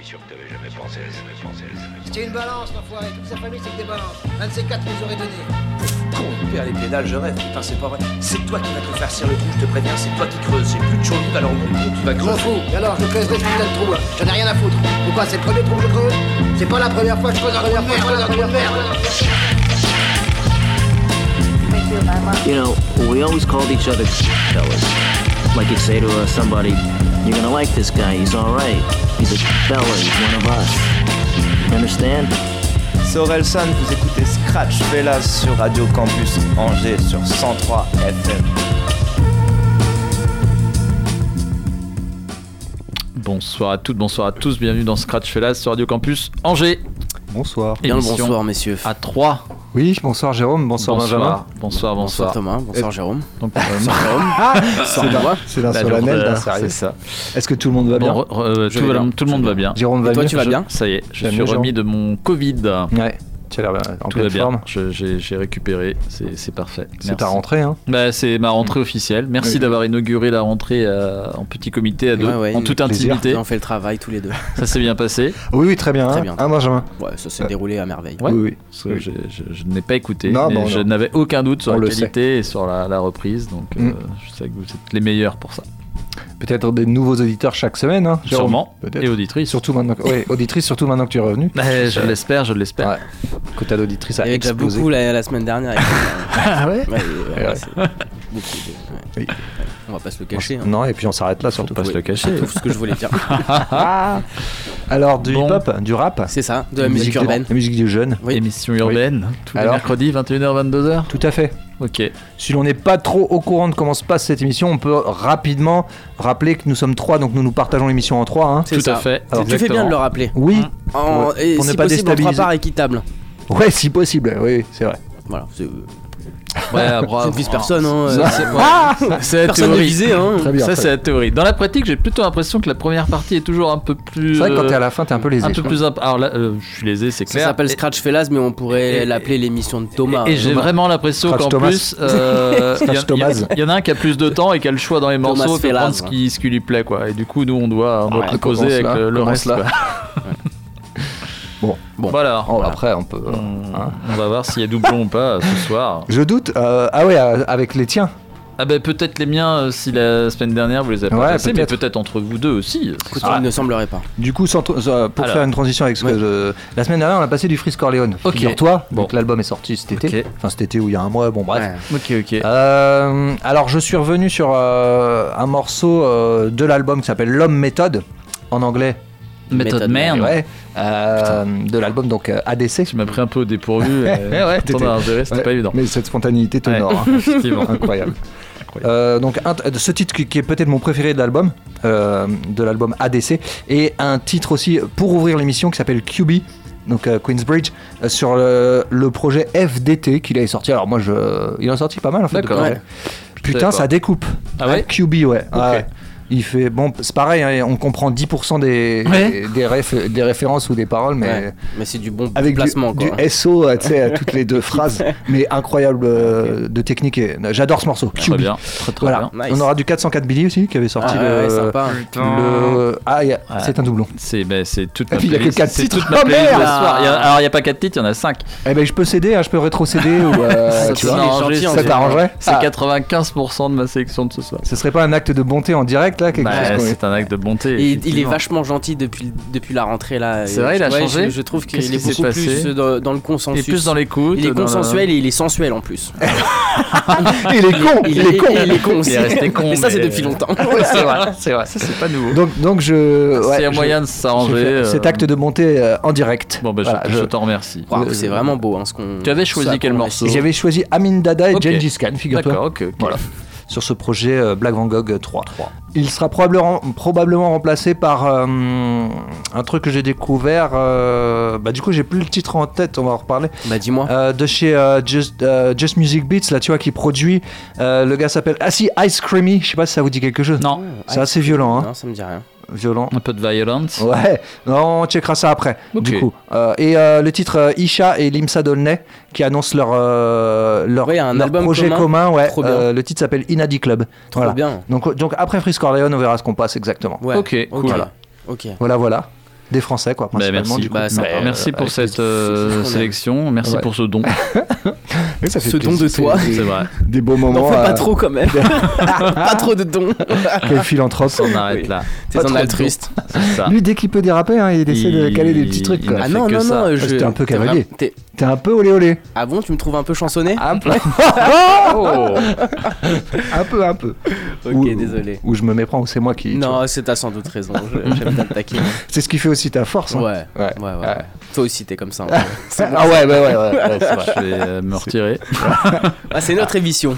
suis sûr que t'avais jamais pensé à pensé C'était une balance, l'enfoiré. Toute sa famille, c'est que des balances. Un de ces quatre nous aurait donné. Con, père les pédales, je rêve, putain, c'est pas vrai. C'est toi qui vas te faire cirer le trou, je te préviens, c'est toi qui creuses. J'ai plus de chaude, alors mon trou, tu vas Je m'en creuser. fous. Et alors, je creuserai ce putain de trou, là. J'en ai rien à foutre. Pourquoi C'est le premier trou que je creuse? C'est pas la première fois que je creuse un trou de merde, un trou de merde. You know, we always called each other fellas. Like you'd say to uh, somebody, you're gonna like this guy, he's alright. He's a fella, he's one of us. You understand? C'est Orelsan, vous écoutez Scratch Velas sur Radio Campus Angers sur 103 FM. Bonsoir à toutes, bonsoir à tous, bienvenue dans Scratch Fellas sur Radio Campus Angers. Bonsoir. Bien le bonsoir, messieurs. À 3. Oui, bonsoir Jérôme, bonsoir, Benjamin. Bonsoir, Bonsoir bonsoir. Thomas, bonsoir Jérôme. Donc, euh, C'est d'un- solennel, d'un euh, sérieux. C'est ça. Est-ce que tout le monde va bien Bon, re- re- Je tout, vais va- bien, tout le monde va bien. Jérôme va Et toi, tu vas Je- bien Ça y est, je suis remis Jérôme de mon Covid. Ouais, tu as l'air en Tout va pleine bien. forme. J'ai récupéré, c'est parfait. C'est ta rentrée, hein Bah, c'est ma rentrée officielle. Merci Oui. d'avoir inauguré la rentrée euh, en petit comité à deux, Ouais, ouais, en toute plaisir. intimité. On fait le travail tous les deux. Ça s'est bien passé. Oui, oui, très bien. Très hein. bien. Hein, Benjamin Ouais, ça s'est déroulé à merveille. Ouais. Oui, oui. Parce que Oui. je, je- je n'ai pas écouté. Non, bon, je n'avais aucun doute sur On la le qualité et sur la, la reprise. Donc, euh, Mm. je sais que vous êtes les meilleurs pour ça. Peut-être des nouveaux auditeurs chaque semaine, hein, Jérôme Sûrement. Et auditrice. Surtout maintenant, que- ouais, auditrice, surtout maintenant que tu es revenu. Je l'espère, je l'espère. Ouais. Quota d'auditrice Il y a avait déjà beaucoup la, la semaine dernière. Ah ouais Ouais, ouais, Ouais. c'est beaucoup. de- ouais. Oui. On va pas se le cacher. hein. Non, et puis on s'arrête là surtout. pas se le cacher. C'est tout ce que je voulais dire. Alors, du Bon. hip-hop, du rap C'est ça, de la musique urbaine. La musique du jeune. Oui. Émission urbaine, tous les Alors mercredis, 21h, 22h. Tout à fait. Ok. Si l'on n'est pas trop au courant de comment se passe cette émission, on peut rapidement rappeler que nous sommes trois, donc nous nous partageons l'émission en trois. hein. C'est Tout ça. à fait. Alors, tu fais bien de le rappeler. Oui, En, Ouais. et Pour ne si pas possible, en trois parts équitables. ouais, si possible, oui, c'est vrai. Voilà. Ouais, je ne vise personne. Hein. Ça- euh, c'est- ouais. C'est la théorie. visé. Hein. Très bien. Ça, c'est la théorie. Dans la pratique, j'ai plutôt l'impression que la première partie est toujours un peu plus. C'est vrai que quand euh, t'es à la fin, t'es un peu lésé. un je peu plus. imp- Alors là, euh, je suis lésé, c'est Ça clair. s'appelle Et- Scratch Fellas, mais on pourrait l'appeler l'émission de Thomas. Et j'ai Thomas. vraiment l'impression qu'en Thomas. plus, euh, il y, Thomas. en a un qui a plus de temps et qui a le choix dans les Thomas morceaux de Fellas, prendre ce qui, ce qui lui plaît, quoi. Et du coup, nous, on doit, on doit Ouais, composer commence avec là, le, reste. là. Bon, Bon. Voilà. Oh, voilà. après, on peut. On, hein. on va voir s'il y a doublon ou pas euh, ce soir. Je doute. euh, ah ouais, euh, avec les tiens. Ah ben peut-être les miens euh, si la semaine dernière vous les avez pas Ouais, passés, mais peut-être. entre vous deux aussi. Écoute, Ah, il ne semblerait pas. Du coup, sans euh, pour Alors. faire une transition avec ce que je- La semaine dernière, on a passé du Freeze Corleone. Ok. Figure-toi, Bon. donc l'album est sorti cet été. Ok. Enfin, cet été ou il y a un mois, bon, bref. Ouais. Ok, ok. Euh, alors, je suis revenu sur euh, un morceau euh, de l'album qui s'appelle L'homme méthode, en anglais. Method Man. Ouais. euh, de l'album donc euh, ADC. Tu m'as pris un peu au dépourvu. Ouais, euh, ouais, c'était Ouais, pas évident. Mais cette spontanéité Ouais, t'honore. hein. effectivement. Incroyable. Euh, donc un- ce titre qui, qui est peut-être mon préféré de l'album, euh, de l'album ADC, et un titre aussi pour ouvrir l'émission qui s'appelle QB. Donc euh, Queensbridge sur le, le projet FDT qu'il avait sorti. Alors moi je, il en a sorti pas mal en fait. Ouais. Putain ça découpe. Ah ouais QB ouais. Ok. Ouais. Il fait bon c'est pareil hein, on comprend 10% des Ouais. des, réf- des références ou des paroles mais Ouais. Mais c'est du bon avec du, placement. quoi. du SO tu sais à toutes les deux phrases mais incroyable euh, de technique et j'adore ce morceau. Très bien. Très très Voilà. bien. Nice. On aura du 404 Billy aussi qui avait sorti Ah, ouais, le, sympa. le- Ah, y a- Ouais. c'est un doublon. C'est ben, c'est toute Et ma puis, il y a que playlist. quatre C'est titres. toute ma Oh, merde soir. Il y a- alors il n'y a pas 4 titres, il y en a 5. Eh ben, je peux céder, hein, je peux rétrocéder ou euh, Ça, tu vois. t'arrangerait C'est Ah, 95% de ma sélection de ce soir. Ce serait pas un acte de bonté en direct quelque Bah, chose c'est un acte de bonté. Et il est vachement gentil depuis, depuis la rentrée là. C'est vrai, il a ouais, changé Je, je trouve qu'il est beaucoup plus dans, dans le consensus. plus dans l'écoute. il est le- consensuel et il est sensuel en plus. il est con, il, est con. Il est con aussi. Il est resté con, Mais ça, c'est depuis longtemps. Ouais, c'est vrai, c'est vrai. Ça, c'est pas nouveau. Donc, donc je. A je- moyen de s'arranger. euh, Cet acte de bonté euh, en direct. Bon, bah, Voilà, je, t'en remercie. C'est vraiment beau hein, ce qu'on. Tu avais choisi quel morceau J'avais choisi Amin Dada et. Gengis Khan, figure-toi. D'accord, ok. Voilà. Sur ce projet euh, Black Van Gogh 3. Il sera probablement, probablement remplacé par euh, un truc que j'ai découvert. euh, bah, du coup, j'ai plus le titre en tête, on va en reparler. Bah dis-moi. Euh, de chez euh, Just, euh, Just Music Beats, là, tu vois, qui produit. Euh, le gars s'appelle. Ah si, Ice Creamy, je sais pas si ça vous dit quelque chose. Non, C'est assez violent, hein. Non, ça me dit rien. Violent. un peu de violence. Ouais, on checkera ça après. Du coup, Euh, et euh, le titre euh, Isha et Limsa Dolnay qui annoncent leur euh, leur, Ouais, un leur album projet commun. commun. ouais. Trop bien. Euh, le titre s'appelle Inadi Club. Trop Voilà. bien. Donc donc après Freeze Corleone, on verra ce qu'on passe exactement. Ouais. Ok, cool. Voilà. Ok. Voilà, voilà. Des Français, quoi, Bah, principalement. merci. du coup. Bah. Bah, merci pour cette euh, sélection, merci Ouais. pour ce don. Ça fait Ce don de toi. C'est- vrai. Des beaux moments. N'en fais pas euh, trop quand même. pas trop de dons. Quel philanthrope. On arrête Oui. là. T'es un altruiste. Lui, dès qu'il peut déraper, hein, il essaie de caler des petits trucs. quoi. Ah non, non, non, je. C'était un peu cavalier. T'es- un peu olé olé. Ah bon, tu me trouves un peu chansonné Un peu. Oh un peu, un peu. Ok, Ou- désolé. Ou je me méprends, ou c'est moi qui. Non, c'est t'as sans doute raison. J'aime bien. C'est ce qui fait aussi ta force. hein. Ouais, Ouais. ouais, ouais. Ouais. Toi aussi, t'es comme ça. bon. Ah ouais, ouais, ouais, ouais, ouais, c'est vrai. Je vais euh, me retirer. Ah, c'est notre émission.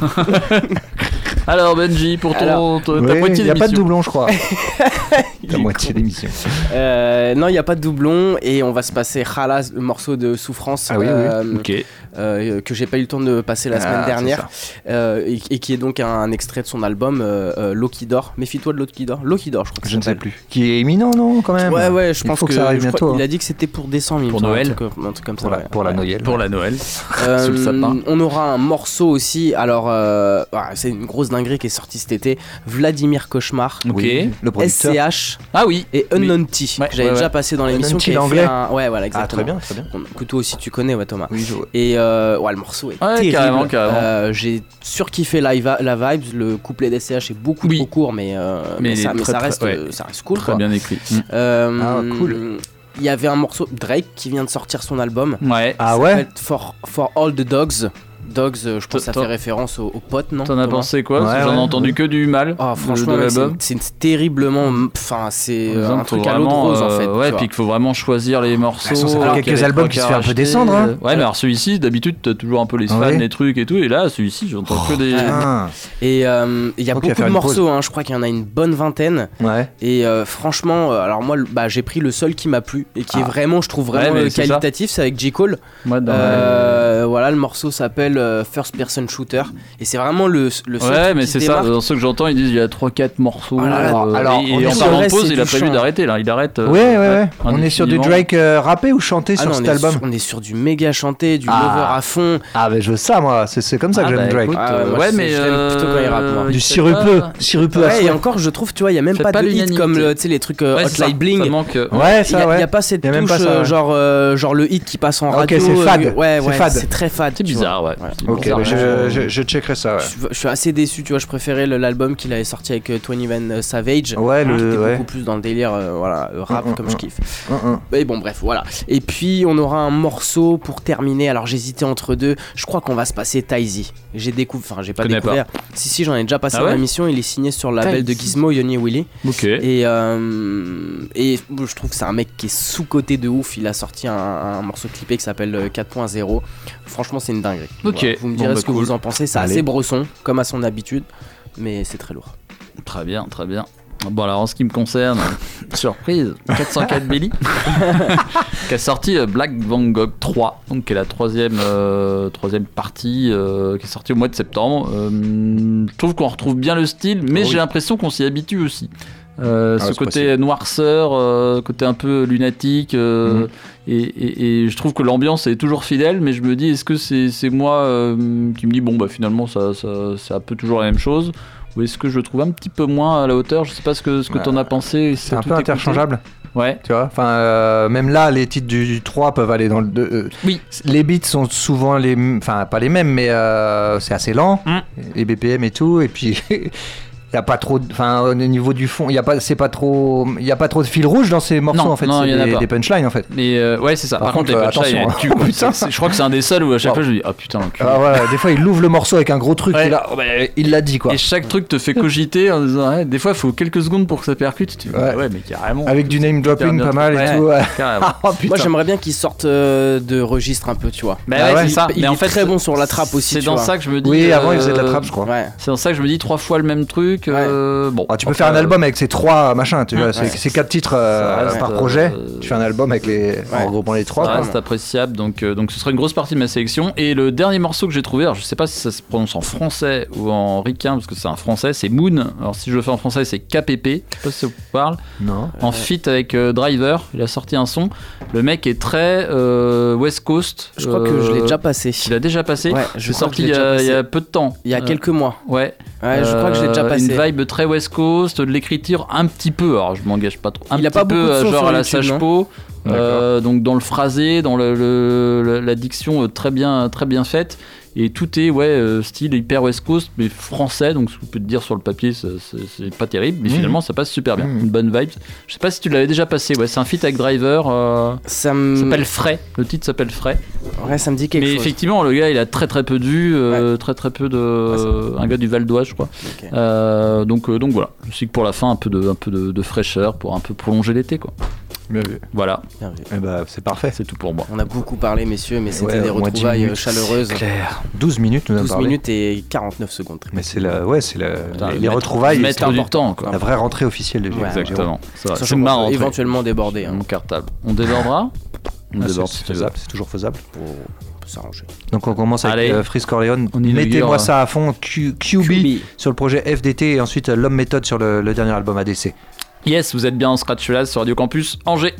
Alors Benji, pour ton, Alors, ton- ta Ouais, moitié y a pas de d'émission. doublon, je crois. Il La moitié con. d'émission. Euh, non, il n'y a pas de doublon et on va se passer Khalas, le morceau de Souffrance Ah oui, oui. euh, Ok. Euh, que j'ai pas eu le temps de passer la Ah, semaine dernière euh, et, et qui est donc un, un extrait de son album euh, euh, Loki d'or. Méfie-toi de Loki d'or. Loki d'or, je crois. que Je ça ne sais plus. Qui est imminent, non, quand même Ouais, ouais, je Il pense faut que ça arrive je crois- bientôt, Il hein. a dit que c'était pour décembre, Pour Noël. Un truc, un truc comme ça. Pour la, ouais. pour la. Noël. Pour la Noël. Euh, on aura un morceau aussi. Alors, euh, ah, c'est une grosse dinguerie qui est sortie cet été. Vladimir Cauchemar, Ok. Oui, le producteur. SCH Ah oui. et Unknown T. Ouais, que J'avais ouais, déjà ouais. passé dans l'émission. Unknown T, qui fait un- Ouais, voilà, Ah, exactement. très bien, très bien. Que toi aussi tu connais, ouais, Thomas. Oui, je vois. Et euh, ouais, le morceau est Ouais, terrible. carrément, carrément. Euh, J'ai surkiffé la, la vibes. Le couplet d'SCH est beaucoup Oui. trop court, mais, euh, Mais ça, mais très- reste, ouais. euh, ça reste cool. Très quoi. bien écrit. Euh, Ah, cool. Il y avait un morceau Drake qui vient de sortir son album. Mm. Ouais. Ah ouais For, For All the Dogs. Dogs, euh, je pense que ça fait référence aux, aux potes, non T'en as pensé quoi Ouais, J'en ai ouais. entendu que du mal. Ah, franchement, c'est terriblement. Enfin, c'est euh, un truc à l'eau de vraiment, rose en euh, fait. ouais, puis qu'il faut vraiment choisir les morceaux. ça fait alors quelques qu'il y a les albums qui se fait un peu descendre, hein. Ouais, mais alors celui-ci, d'habitude, t'as toujours un peu les Ah fans, ouais les trucs et tout. Et là, celui-ci, j'entends que des. Ah, Et euh, il y a beaucoup de morceaux, hein, je crois qu'il y en a une bonne vingtaine. ouais. Et euh, franchement, alors moi, bah, j'ai pris le seul qui m'a plu et qui est Ah. vraiment, je trouve vraiment qualitatif, c'est avec J. Cole. Voilà, le morceau s'appelle euh, First Person Shooter et c'est vraiment le, le seul Ouais, mais c'est ça. Dans ceux que j'entends, ils disent il y a 3-4 morceaux. Ah là là, euh, alors, et, on et en parlant de pause, il a prévu d'arrêter là. Il arrête. euh, Ouais, ouais, ouais. un On est sur du. Drake euh, rappé ou chanté Ah sur non, cet album sur- on est sur du méga chanté, du Ah. lover à fond. Ah, mais je veux ça, moi. C'est c'est comme ça que Ah, j'aime bah, Drake. écoute, ouais, euh, ouais, mais je l'aime plutôt quand il rappe, moi. du sirupeux. Sirupeux Ouais, et encore, je trouve, tu vois, il y a même pas, de hit comme le- tu sais, les trucs Ouais, ça. Hotline Bling. Ça manque. euh, Ouais, Il ça, n'y a, ouais. y a pas cette touche, ça, ouais. genre, genre le hit qui passe en Ah, ok, radio. c'est fade. Ouais, C'est ouais, très fade. C'est bizarre, ouais. Ouais. Ok, bizarre, mais je, euh, je, je checkerai ça, ouais. Je, je suis assez déçu, tu vois, je préférais l'album qu'il avait sorti avec euh, 21 Savage. Ouais, qui le. était Ouais. beaucoup plus dans le délire euh, voilà, euh, rap Mm, mm, comme mm. je kiffe. Hum, hum. Mais bon, bref, voilà. Et puis, on aura un morceau pour terminer. Alors, j'hésitais entre deux. Je crois qu'on va se passer Taizy. J'ai découvert, enfin, j'ai pas Connais découvert. Si, si, j'en ai déjà passé Ah dans ouais l'émission. Il est signé sur le label de. Gizmo, Yoni Willy. Ok. Et, euh, et je trouve que c'est un mec qui est sous-côté de ouf. Il a sorti un, un morceau clippé qui s'appelle euh, 4.0. Franchement, c'est une dinguerie. Ok. Voilà. Vous me Bon, direz bah, ce que cool. vous en pensez. C'est assez bresson, comme à son habitude. Mais c'est très lourd. Très bien, très bien. Bon alors en ce qui me concerne, surprise, 404 Billy qui a sorti Black Van Gogh 3, donc qui est la troisième, euh, troisième partie euh, qui est sortie au mois de septembre. Euh, je trouve qu'on retrouve bien le style, mais Oh oui. j'ai l'impression qu'on s'y habitue aussi. Euh, Ah, ce côté possible. noirceur, euh, côté un peu lunatique, euh, Mhm. et, et- et je trouve que l'ambiance est toujours fidèle, mais je me dis, est-ce que c'est moi qui me dis, bon, bah finalement, ça, ça, c'est un peu toujours la même chose Ou est-ce que je le trouve un petit peu moins à la hauteur? Je sais pas ce que, ce que Bah, t'en as pensé. C'est un peu interchangeable, Ouais. tu vois. Enfin, euh, même là, les titres du, du 3 peuvent aller dans le 2. euh, Oui. Les beats sont souvent les. Enfin, pas les mêmes, mais euh, c'est assez lent. Mm. Les BPM et tout. Et puis. Il y a pas trop de- enfin au niveau du fond il y a pas c'est pas trop il y a pas trop de fil rouge dans ces morceaux Non, en fait non, c'est y en a des, des punchlines en fait Mais euh, ouais, c'est ça. Par Par, contre, contre, les euh, punchlines, attention, elles hein. tuent, quoi. Putain. C'est- c'est- je crois que c'est un des seuls où à chaque Wow. fois je dis, ah putain, l'enculé. ah ouais des fois il ouvre le morceau avec un gros truc Ouais. et là oh, bah, il l'a dit quoi Et chaque truc te fait cogiter en disant, ouais, des fois, il faut quelques secondes pour que ça percute. Tu Ouais. ouais. mais carrément. avec du name dropping pas mal et tout oh, putain. Moi, j'aimerais bien qu'il sorte euh, de registre un peu, tu vois. Bah Ah ouais, ouais, c'est ça. il mais est en fait, très bon sur la trappe aussi, C'est dans ça que je me dis. oui avant il euh, faisait de la trappe je crois Ouais. C'est dans ça que je me dis trois fois le même truc. Euh, bon. Ah, tu peux faire un album avec ces trois machins, tu vois, Ouais. c'est c'est quatre titres euh, reste, par euh, projet. Tu fais un album avec les, en regroupant les trois. Ça reste appréciable, donc, euh, donc ce sera une grosse partie de ma sélection. Et le dernier morceau que j'ai trouvé, alors je sais pas si ça se prononce en français ou en ricain, parce que c'est un français, c'est Moon. Alors si je le fais en français, c'est KPP, je sais pas si ça vous parle. Non. En feat avec euh, Driver, il a sorti un son. Le mec est très euh, West Coast. Je crois que je l'ai euh, déjà passé. Il a déjà passé Ouais, je C'est que sorti il y, a, il y a passé. peu de temps. Il y a Euh, quelques mois. Ouais. Ouais, je crois que je l'ai déjà Euh, passé. Une c'est- vibe très West Coast, de l'écriture un petit peu, alors je m'engage pas trop, un Il a petit pas peu beaucoup de euh, genre à la non sage-peau, euh, donc dans le phrasé, dans le, le- le- la diction euh, très bien, très bien faite. Et tout est ouais euh, style hyper West Coast mais français donc ce qu'on peut te dire sur le papier c'est- pas terrible mais Mhm. finalement ça passe super bien Mhm. une bonne vibe je sais pas si tu l'avais déjà passé ouais c'est un feat avec Driver euh, Ça s'appelle Fray le titre s'appelle Fray Ouais, ça me dit quelque mais chose. effectivement, le gars, il a très très peu de vues, euh, très très peu de. un gars du Val d'Oise, je crois. Euh, donc, euh, donc voilà. Je sais que pour la fin, un peu de, un peu de, de fraîcheur pour un peu prolonger l'été, quoi. Bien vu. Voilà, Bien vu. Eh bah, c'est parfait. c'est tout pour moi. On a beaucoup parlé, messieurs, mais c'était Ouais, des au moins 10 retrouvailles euh, minutes. chaleureuses. Claire. 12 minutes, nous avons 12 parlé. minutes et 49 secondes. Mais c'est la, ouais, c'est la, Putain, les, retrouvailles, c'est quoi. la vraie rentrée officielle de Ouais. Exactement. Sachant C'est marrant. éventuellement déborder. hein. Mon cartable. On débordera On Ah, déborde c'est toujours faisable. On peut s'arranger. Donc on commence avec Allez. euh, Freeze Corleone. Mettez-moi ça à fond. Q- QB, QB. sur le projet FDT et ensuite euh, L'Homme Méthode sur le, le dernier album ADC. Yes, vous êtes bien en Scratch sur Radio Campus Angers.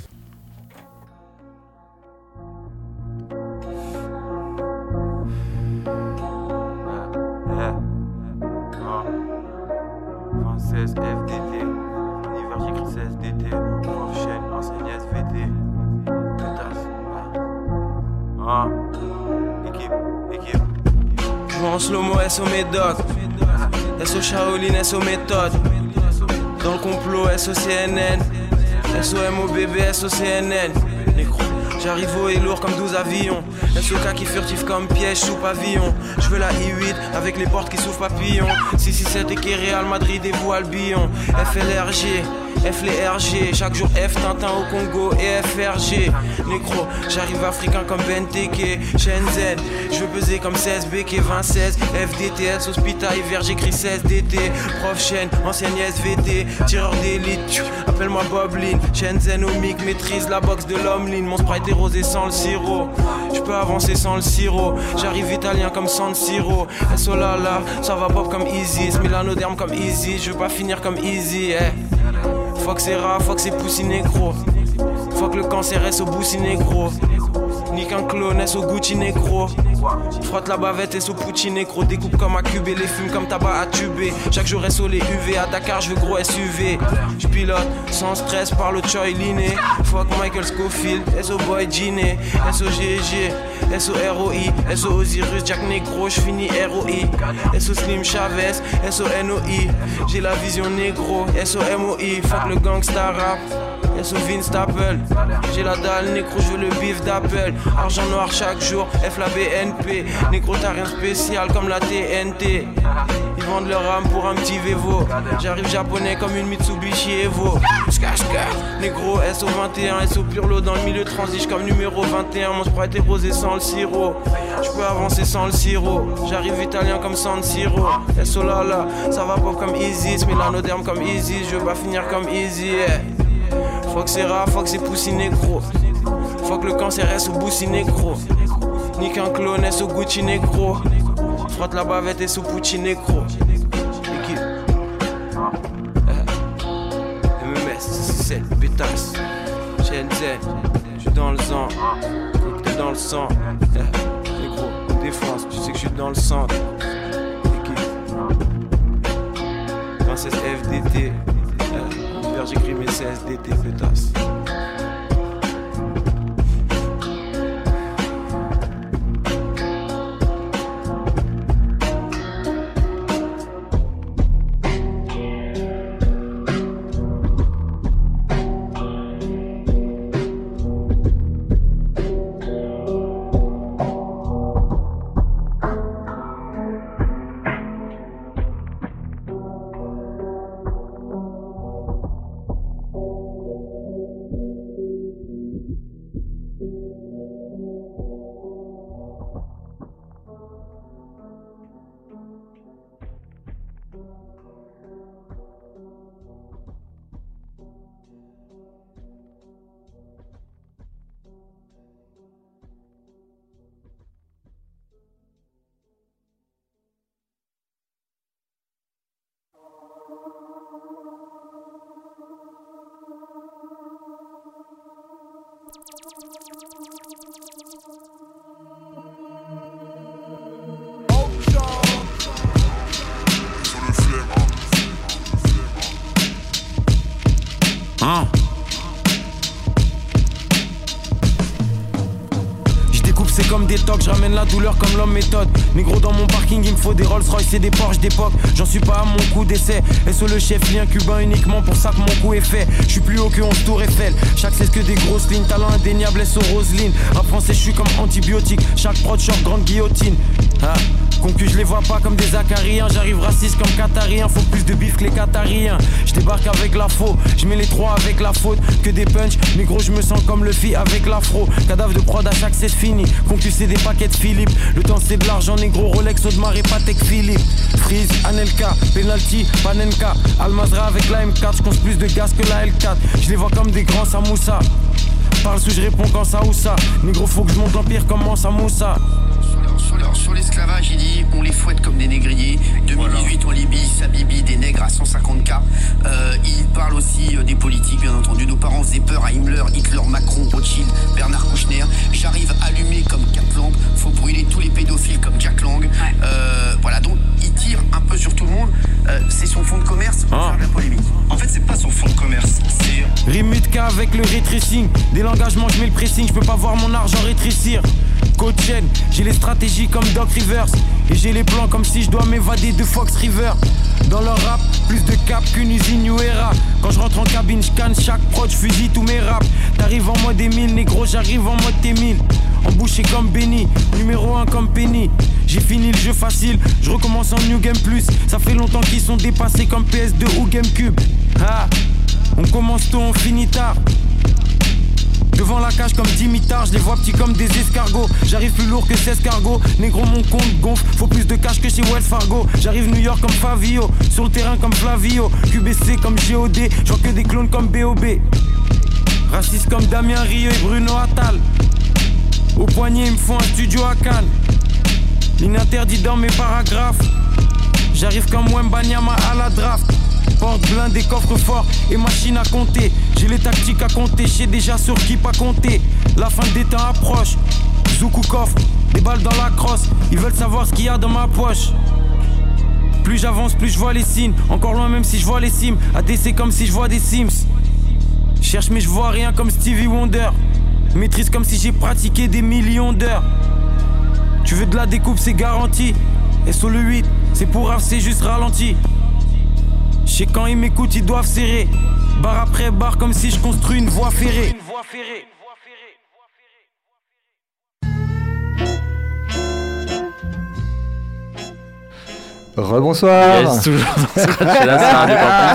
Médoc? SO Shaolin, SO méthode? Dans le complot, SO CNN. SO MOBB, SO CNN. Nécro. J'arrive haut et lourd comme 12 avions. SOK qui furtif comme piège sous pavillon. Je veux la I8 avec les portes qui souffrent papillon. 667 et Real Madrid et vous Albion. FLRG. F les RG, chaque jour F Tintin au Congo et FRG Nécro, j'arrive africain comme Benteke Shenzhen, je veux peser comme 16 BK 2016 FDTS hospital hiver j'écris 16 DT Prof chaîne, ancienne SVT Tireur d'élite, appelle-moi Boblin Shenzhen au maîtrise la boxe de l'homme Mon sprite est rosé sans le sirop. Je peux avancer sans le sirop. J'arrive italien comme San Siro. SO là là, ça va pop comme Easy Milano derme comme Easy, je veux pas finir comme Easy eh. Fuck c'est rare, fuck c'est poussy négro. Fuck le cancer, est au boussi négro? Nique un clone, est au Gucci négro? Frotte la bavette, est au Pucci négro? Découpe comme à cube et les fume comme tabac à tuber. Chaque jour, est les UV. À je veux gros SUV. J'pilote sans stress par le Choi Liné. Fuck Michael Scofield, SO Boy Giné. SO GG, SO ROI. SO Osiris, Jack Negro, j'finis ROI. SO Slim Chavez, SO NOI. J'ai la vision négro, SO MOI. Fuck le gangsta rap. SO Vince Staple, j'ai la dalle, nécro, je le bif d'Apple. Argent noir chaque jour, F la BNP. Nécro, t'as rien spécial comme la TNT. Ils vendent leur âme pour un petit Vevo. J'arrive japonais comme une Mitsubishi Evo. Ska, ska. Négro, SO 21, SO Purlo dans le milieu transige comme numéro 21. Mon sprite est rosé sans le sirop. Je peux avancer sans le sirop. J'arrive italien comme San Siro. SO Lala, ça va pop comme Easy. Milano derme comme Easy. Je veux pas finir comme Easy. yeah. Fuck c'est rare, fuck c'est poussi négro. Fuck le cancer reste au boussi négro. Nique un clone est au Gucci négro. Frotte la bavette et sous Pucci négro. 7, pétasse. Shenzhen, j'suis dans le sang. T'es dans le sang. Eh. Négro, défense, tu sais que j'suis dans le centre. Princesse FDT. Eh. Hiver, j'écris mes 16 d'été, pétasse. Négro dans mon parking, il me faut des Rolls Royce et des Porsche d'époque. J'en suis pas à mon coup d'essai. SO le chef, lien cubain uniquement pour ça que mon coup est fait. Je suis plus haut que 11 tour Eiffel. Chaque c'est que des grosses lignes, talent indéniable, SO Roseline. Rap français, je suis comme antibiotique. Chaque prod, short, grande guillotine. Ah. Concu, je les vois pas comme des acariens. J'arrive raciste comme qatarien. Faut plus de bif que les qatariens. Je débarque avec la faux. Je mets les trois avec la faute. Que des punch. Mais gros, je me sens comme le fi avec l'afro. Cadavre de prod à c'est fini. Concu, c'est des paquets de Philippe. Le temps, c'est de l'argent. Négro, Rolex, Audemars et Patek Philippe. Freeze, Anelka, Penalty, Panenka. Almazra avec la M4. Je plus de gaz que la L4. Je les vois comme des grands Samoussa. Parle sous, je réponds quand ça ou ça. Négro, faut que je monte l'empire comme ça Moussa? Sur, l'esclavage, il dit on les fouette comme des négriers. 2018 en Libye, Sabibi, des nègres à 150K. Euh, il parle aussi euh, des politiques, bien entendu. Nos parents faisaient peur à Himmler, Hitler, Macron, Rothschild, Bernard Kouchner. J'arrive allumé comme quatre lampes. Faut brûler tous les pédophiles comme Jack Lang. Euh, voilà, donc il tire un peu sur tout le monde. Euh, c'est son fonds de commerce pour faire de la polémique. En fait, c'est pas son fonds de commerce, c'est Rimutka avec le rétrécing. Dès l'engagement, je mets le pressing. Je peux pas voir mon argent rétrécir. J'ai les stratégies comme Doc Rivers. Et j'ai les plans comme si je dois m'évader de Fox River. Dans leur rap, plus de cap qu'une usine New Era. Quand je rentre en cabine, je canne chaque prod, je fusille tous mes raps. T'arrives en mode Emile, négro, j'arrive en mode T1000. Embouché comme Benny, numéro 1 comme Penny. J'ai fini le jeu facile, je recommence en New Game Plus. Ça fait longtemps qu'ils sont dépassés comme PS2 ou GameCube. Ah, on commence tôt, on finit tard. Devant la cage comme Dimitar, je les vois petits comme des escargots. J'arrive plus lourd que 16 cargos. Négro, mon compte gonfle. Faut plus de cash que chez Wells Fargo. J'arrive New York comme Favio. Sur le terrain comme Flavio. QBC comme GOD. Je vois que des clones comme BOB. Raciste comme Damien Rieu et Bruno Attal. Au poignet, ils me font un studio à Cannes. L'ininterdit dans mes paragraphes. J'arrive comme Wembanyama à la draft. Porte blindé, coffre fort et machine à compter. J'ai les tactiques à compter, j'ai déjà sur qui pas compter. La fin des temps approche. Zoukou coffre, des balles dans la crosse. Ils veulent savoir ce qu'il y a dans ma poche. Plus j'avance, plus je vois les signes. Encore loin, même si je vois les cimes. ADC comme si je vois des Sims. Cherche, mais je vois rien comme Stevie Wonder. Maîtrise comme si j'ai pratiqué des millions d'heures. Tu veux de la découpe, c'est garanti. Et le 8, c'est pour c'est juste ralenti. Je quand ils m'écoutent, ils doivent serrer. Barre après barre, comme si je construis une voie ferrée. Rebonsoir. Yes, toujours la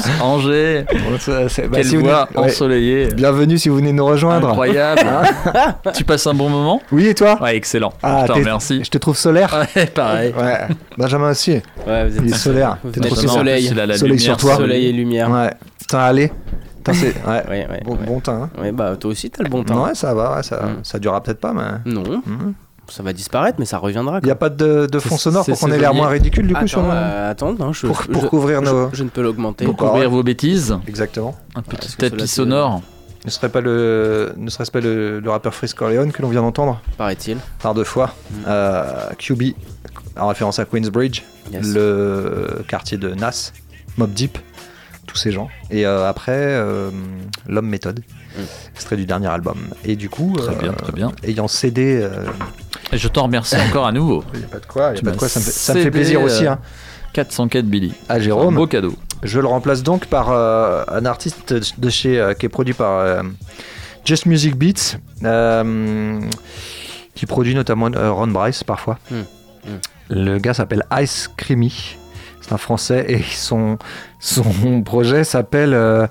Campus Angers. Bon, ça, c'est- bah, Quelle si voix venez- ouais. ensoleillée. Bienvenue si vous venez nous rejoindre. Incroyable. tu passes un bon moment? Oui, et toi? Ouais, excellent. Ah, je te remercie. Je te trouve solaire. Ouais, pareil. Ouais. Benjamin aussi. Ouais, vous êtes Il est solaire. Vous T'es êtes soleil. Il a la Soleil sur lumière, toi. Soleil et lumière. Ouais. Putain, c'est. Ouais. Ouais, ouais. Bon, bon teint. hein. Ouais, bah toi aussi t'as le bon temps. Ouais, ça va. ouais, ça, Mm. ça durera peut-être pas, mais. Non, Mhm. Ça va disparaître, mais ça reviendra. Il n'y a pas de, de fond sonore c'est pour qu'on ait l'air moins ridicule du coup Attends, sur le- euh, attends, non, je, pour, pour je- couvrir je- nos. je ne peux l'augmenter. Pour couvrir vos bêtises, Exactement. un petit tapis sonore. Ne serait pas le, ne serait-ce pas le, le rappeur Frisk Corleone que l'on vient d'entendre Paraît-il. par deux fois, Mm. euh, QB, en référence à Queensbridge, Yes. le quartier de Nas, Mob Deep, tous ces gens. Et euh, après, euh, l'homme méthode, Mm. extrait du dernier album. Et du coup, Très euh, bien, très bien. ayant cédé, euh, Et je t'en remercie encore à nouveau. il n'y a pas de quoi, y a pas de quoi, ça me fait, ça me fait cédé, plaisir euh, aussi. Hein. 404 Billy. À Un Jérôme, beau cadeau. je le remplace donc par euh, un artiste de chez euh, qui est produit par euh, Just Music Beats, euh, qui produit notamment euh, Ron Bryce parfois. Hmm, Le gars s'appelle Ice Creamy, c'est un français et son, son projet s'appelle euh,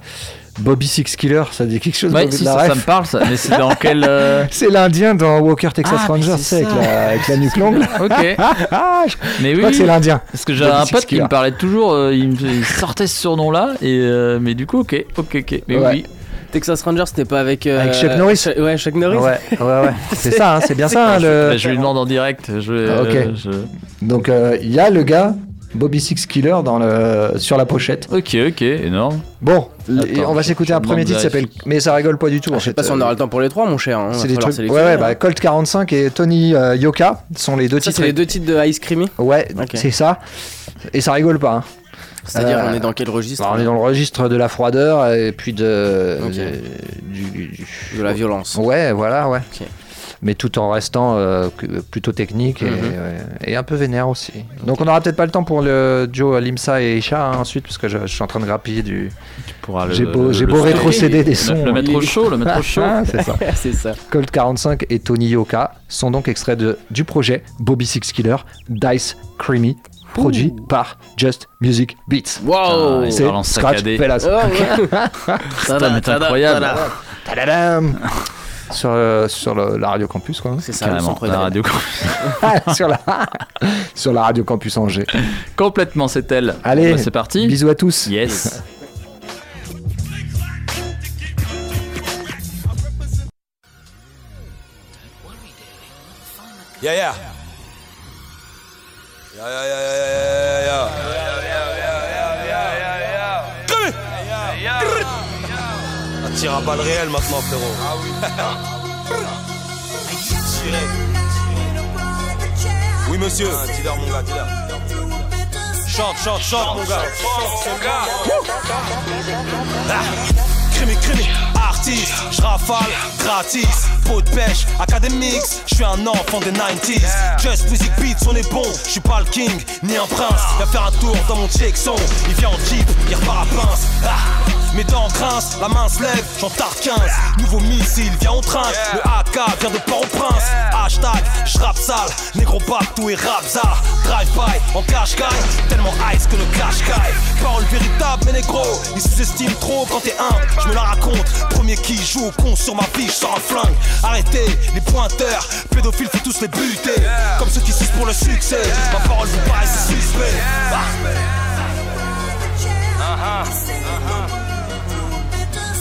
Bobby Six Killer. Ça dit quelque chose Ouais, Bobby si, de la ça, me parle, ça. Mais c'est dans quel. euh, C'est l'Indien dans Walker Texas Ah, mais Rangers, c'est tu sais, avec la, avec la nuque longue. Ok. Ah, je Mais crois oui. que c'est l'Indien. Parce que j'avais un pote qui me parlait toujours, euh, il, me- il sortait ce surnom-là, et euh, mais du coup, ok, ok, ok. Mais Ouais. oui, Texas Rangers, c'était pas avec. euh, Avec Chuck Norris Ouais, Chuck Norris. Ouais, ouais, ouais. C'est ça, hein, c'est bien ça. hein, le... Bah, je lui demande en direct. Je, vais, Ah, ok. euh, je- Donc euh, il y a le gars Bobby Six Killer dans le sur la pochette. Ok, ok, énorme. Bon, Attends, on va s'écouter un premier titre qui s'appelle mais ça rigole pas du tout Ah, en je sais fait. pas si on aura le temps pour les trois, mon cher. hein, C'est des trucs. Ouais, ouais, bah, Colt 45 et Tony euh, Yoka sont les deux Ça, titres. c'est les deux titres de Ice Creamy. Ouais, c'est ça. Et ça rigole pas. hein. C'est-à-dire, Euh, on est dans quel registre Alors, on est dans le registre de la froideur et puis de, de- du, du- De la violence. Ouais, voilà, ouais. Ok. Mais tout en restant euh, plutôt technique et, Mhm. euh, et un peu vénère aussi. Donc on aura peut-être pas le temps pour le duo Limsa et Isha hein, ensuite, parce que je, je suis en train de grappiller du. pourras le- J'ai beau, le- beau rétrocéder des sons. le mettre au chaud, le mettre au chaud. Ah, c'est ça. ça. Colt 45 et Tony Yoka sont donc extraits de, du projet Bobby Six Killer Dice Creamy, produit par Just Music Beats. Wow Ah, C'est Scratch. Velas. Oh, ouais. C'est incroyable. Tadadam sur, euh, sur le- la radio campus quoi. C'est ça, le Carrément, centre la radio. sur, la, sur la radio campus Angers. Complètement, c'est elle. Allez, Bah, c'est parti. Bisous à tous. Yes. Yeah, yeah. Yeah, yeah, yeah, yeah, yeah, yeah. Un tir à balles réelles maintenant, frérot. Tiré. Oui, monsieur. Dealer, mon gars, dealer. Chante, chante, chante, mon gars. Ah. Crimi, crimi, artiste, je rafale, gratis, pot de pêche, académique, je suis un enfant des 90s. Just Music Beats, on est bon, je suis pas le king, ni un prince. Viens faire un tour dans mon check son, il vient en jeep, il repart à pince. Ah. Mes dents grincent, la main se lève, j'en tarde 15. Nouveau missile, viens on trinque. Le AK vient de Port-au-Prince. Hashtag, j'rappe sale, négro tout et rapza. Drive-by, en cash guy, tellement ice que le clash guy. Parole véritable, mais négro, ils sous-estiment trop quand t'es humble. Je me la raconte, premier qui joue au con sur ma vie, je sors un flingue. Arrêtez, les pointeurs, pédophiles, faut tous les buter. Comme ceux qui sucent pour le succès. Ma parole vous paraît suspect. Ah.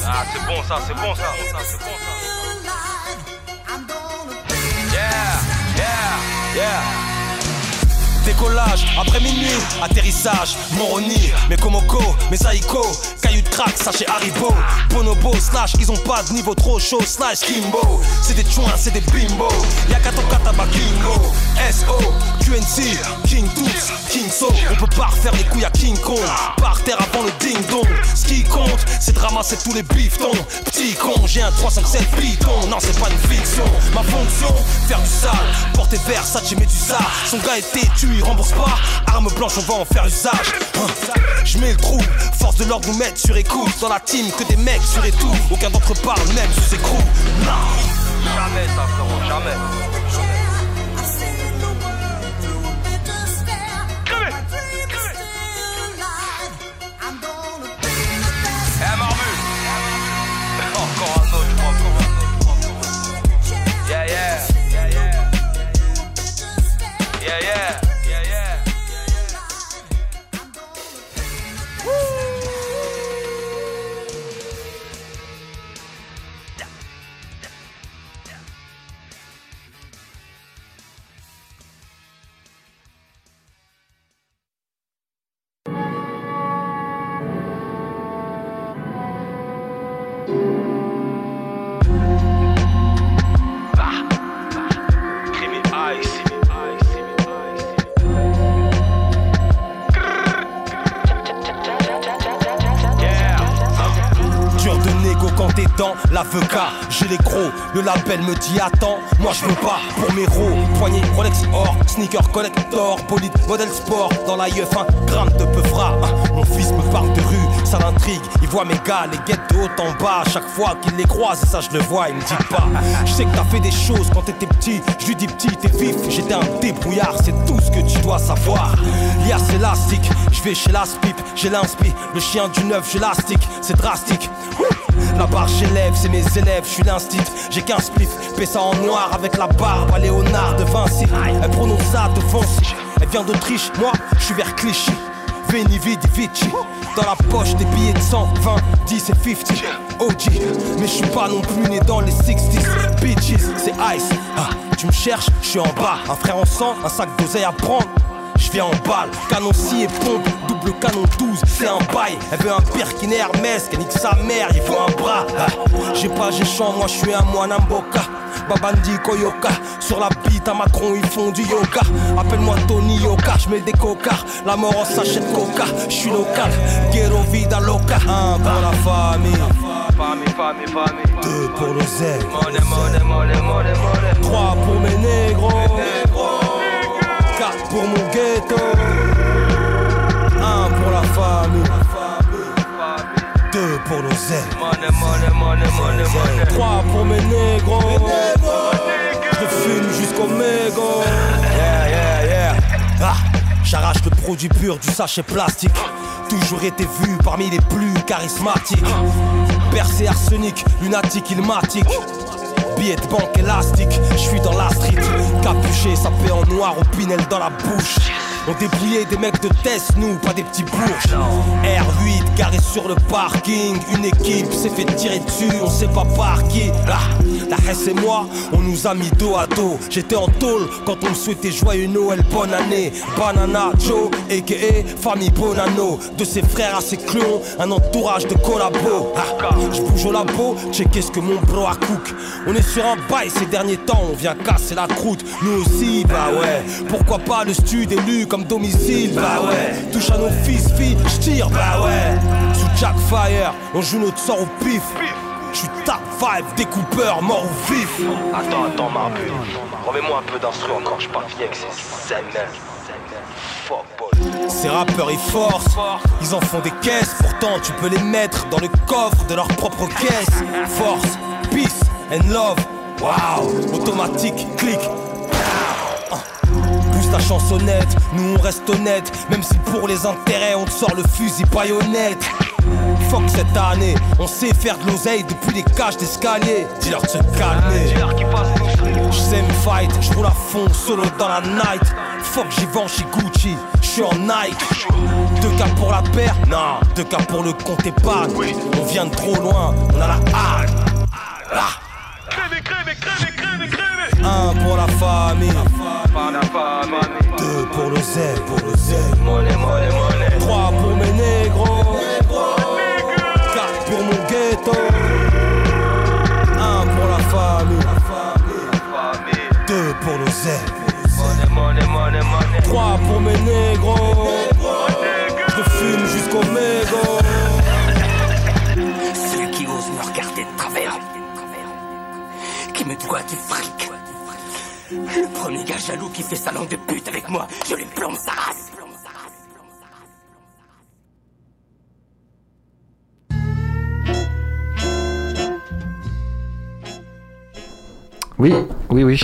Ah, c'est bon ça, c'est bon ça. C'est bon ça. Yeah, yeah, yeah. Décollage, après minuit, atterrissage, Moroni, mes Komoko, mes Aiko, cailloux de crack, sachet Haribo, Bonobo, slash, ils ont pas de niveau trop chaud, slash Kimbo, c'est des chouins, c'est des bimbo, Yakato Kataba Kingo, SO, QNC, King Toots, King So, on peut pas refaire les couilles à King Kong, par terre avant le ding dong, ce qui compte, c'est de ramasser tous les biftons, petit con, j'ai un 357 piton, non c'est pas une fiction, ma fonction, faire du sale, porter Versace, j'ai Médusa, son gars est rembourse pas, arme blanche, on va en faire usage, Hein. je mets le trou, force de l'ordre nous mettre sur écoute, dans la team que des mecs sur tout, aucun d'entre eux parle même sous ses crews, jamais ça jamais. J'ai les gros, le label me dit attends Moi je veux pas pour mes ros Poignée Rolex or, sneaker collector Bolide, modèle sport. Dans la yeuf un gramme de peufra Ah, Mon fils me parle de rue, ça l'intrigue. Il voit mes gars, les guettes de haut en bas. Chaque fois qu'il les croise, et ça je le vois, il me dit pas. Je sais que t'as fait des choses quand t'étais petit. Je lui dis petit, t'es vif, j'étais un débrouillard. C'est tout ce que tu dois savoir. Lias élastique, je vais chez l'Aspip J'ai l'inspi, le chien du neuf, l'élastique C'est drastique. La barre j'élève, c'est mes élèves, je suis J'ai qu'un spliff, ça en noir avec la barbe à Léonard de Vinci. Elle prononce ça de Elle vient d'Autriche, moi je suis vers Clichy. Veni vidi vici. Dans la poche des billets de 120, 10 et 50 OG, mais je suis pas non plus né dans les 60s Bitches, c'est ice. Ah, Tu me cherches, je suis en bas. Un frère en sang, un sac d'oseille à prendre je viens en balle, canon 6 et pompe, double canon 12, c'est un bail. Elle veut un Birkin Hermès, qu'elle nique sa mère, il faut un bras. Ah, J'ai pas, j'ai chant, moi je suis un moine Mboka. Babandi Koyoka, sur la bite à Macron ils font du yoga. Appelle-moi Tony Yoka, je mets des cocards, la mort en sachet de coca. Je suis local, Guero vida loca, un pour la famille. Deux pour le Z. Trois pour mes négros. Pour mon ghetto. Un pour la famille. Deux pour le Z. Trois pour mes négros. Je fume jusqu'au mégot. Yeah, yeah, yeah. Ah, J'arrache le produit pur du sachet plastique. Toujours été vu parmi les plus charismatiques. Percé arsenic, lunatique, ilmatique. Billet de banque élastique, je suis dans la street. Capuché, sapé en noir, au pinel dans la bouche. On dépliait des mecs de test, nous, pas des petits bourges. R8 garé sur le parking, une équipe s'est fait tirer dessus, on sait pas par qui. Ah, la Hesse et moi, on nous a mis dos à dos. J'étais en tôle quand on me souhaitait joyeux Noël, bonne année. Banana Joe, a.k.a. famille Bonanno. De ses frères à ses clones, un entourage de collabos. Ah, je bouge au labo, checker ce que mon bro a cook. On est sur un bail ces derniers temps, on vient casser la croûte. Nous aussi, bah ouais. Pourquoi pas le stud élu comme domicile, bah ouais. Touche à nos fils, filles, j'tire, bah ouais. Sous Jack Fire, on joue notre sort au pif. J'suis top 5, découpeur, mort ou vif. Attends, attends, Marbu. Remets-moi un peu d'instru encore, je parle bien que c'est boy. Ces rappeurs ils forcent, ils en font des caisses, pourtant tu peux les mettre dans le coffre de leur propre caisse. Force, peace and love, wow, automatique, clic. Ah. Ta chansonnette, nous on reste honnête, même si pour les intérêts on te sort le fusil baïonnette. Fuck cette année, on sait faire de l'oseille depuis les cages d'escalier. Dis-leur de se calmer. Je sais me fight, je roule à fond, solo dans la night. Fuck, j'y vends chez Gucci, je suis en Nike. Deux cas pour la paire, non, deux cas pour le compte épargne. On vient de trop loin, on a la haine. Ah. Un pour la famille, deux pour le Z, pour le Z. Trois pour mes négros, quatre pour mon ghetto. Un pour la famille, deux pour le Z. Trois pour mes négros, je fume jusqu'au mégot. Celui qui ose me regarder de travers, qui me doit du fric. Le premier gars jaloux qui fait sa langue de pute avec moi, je lui plombe sa race. Oui, oui, oui.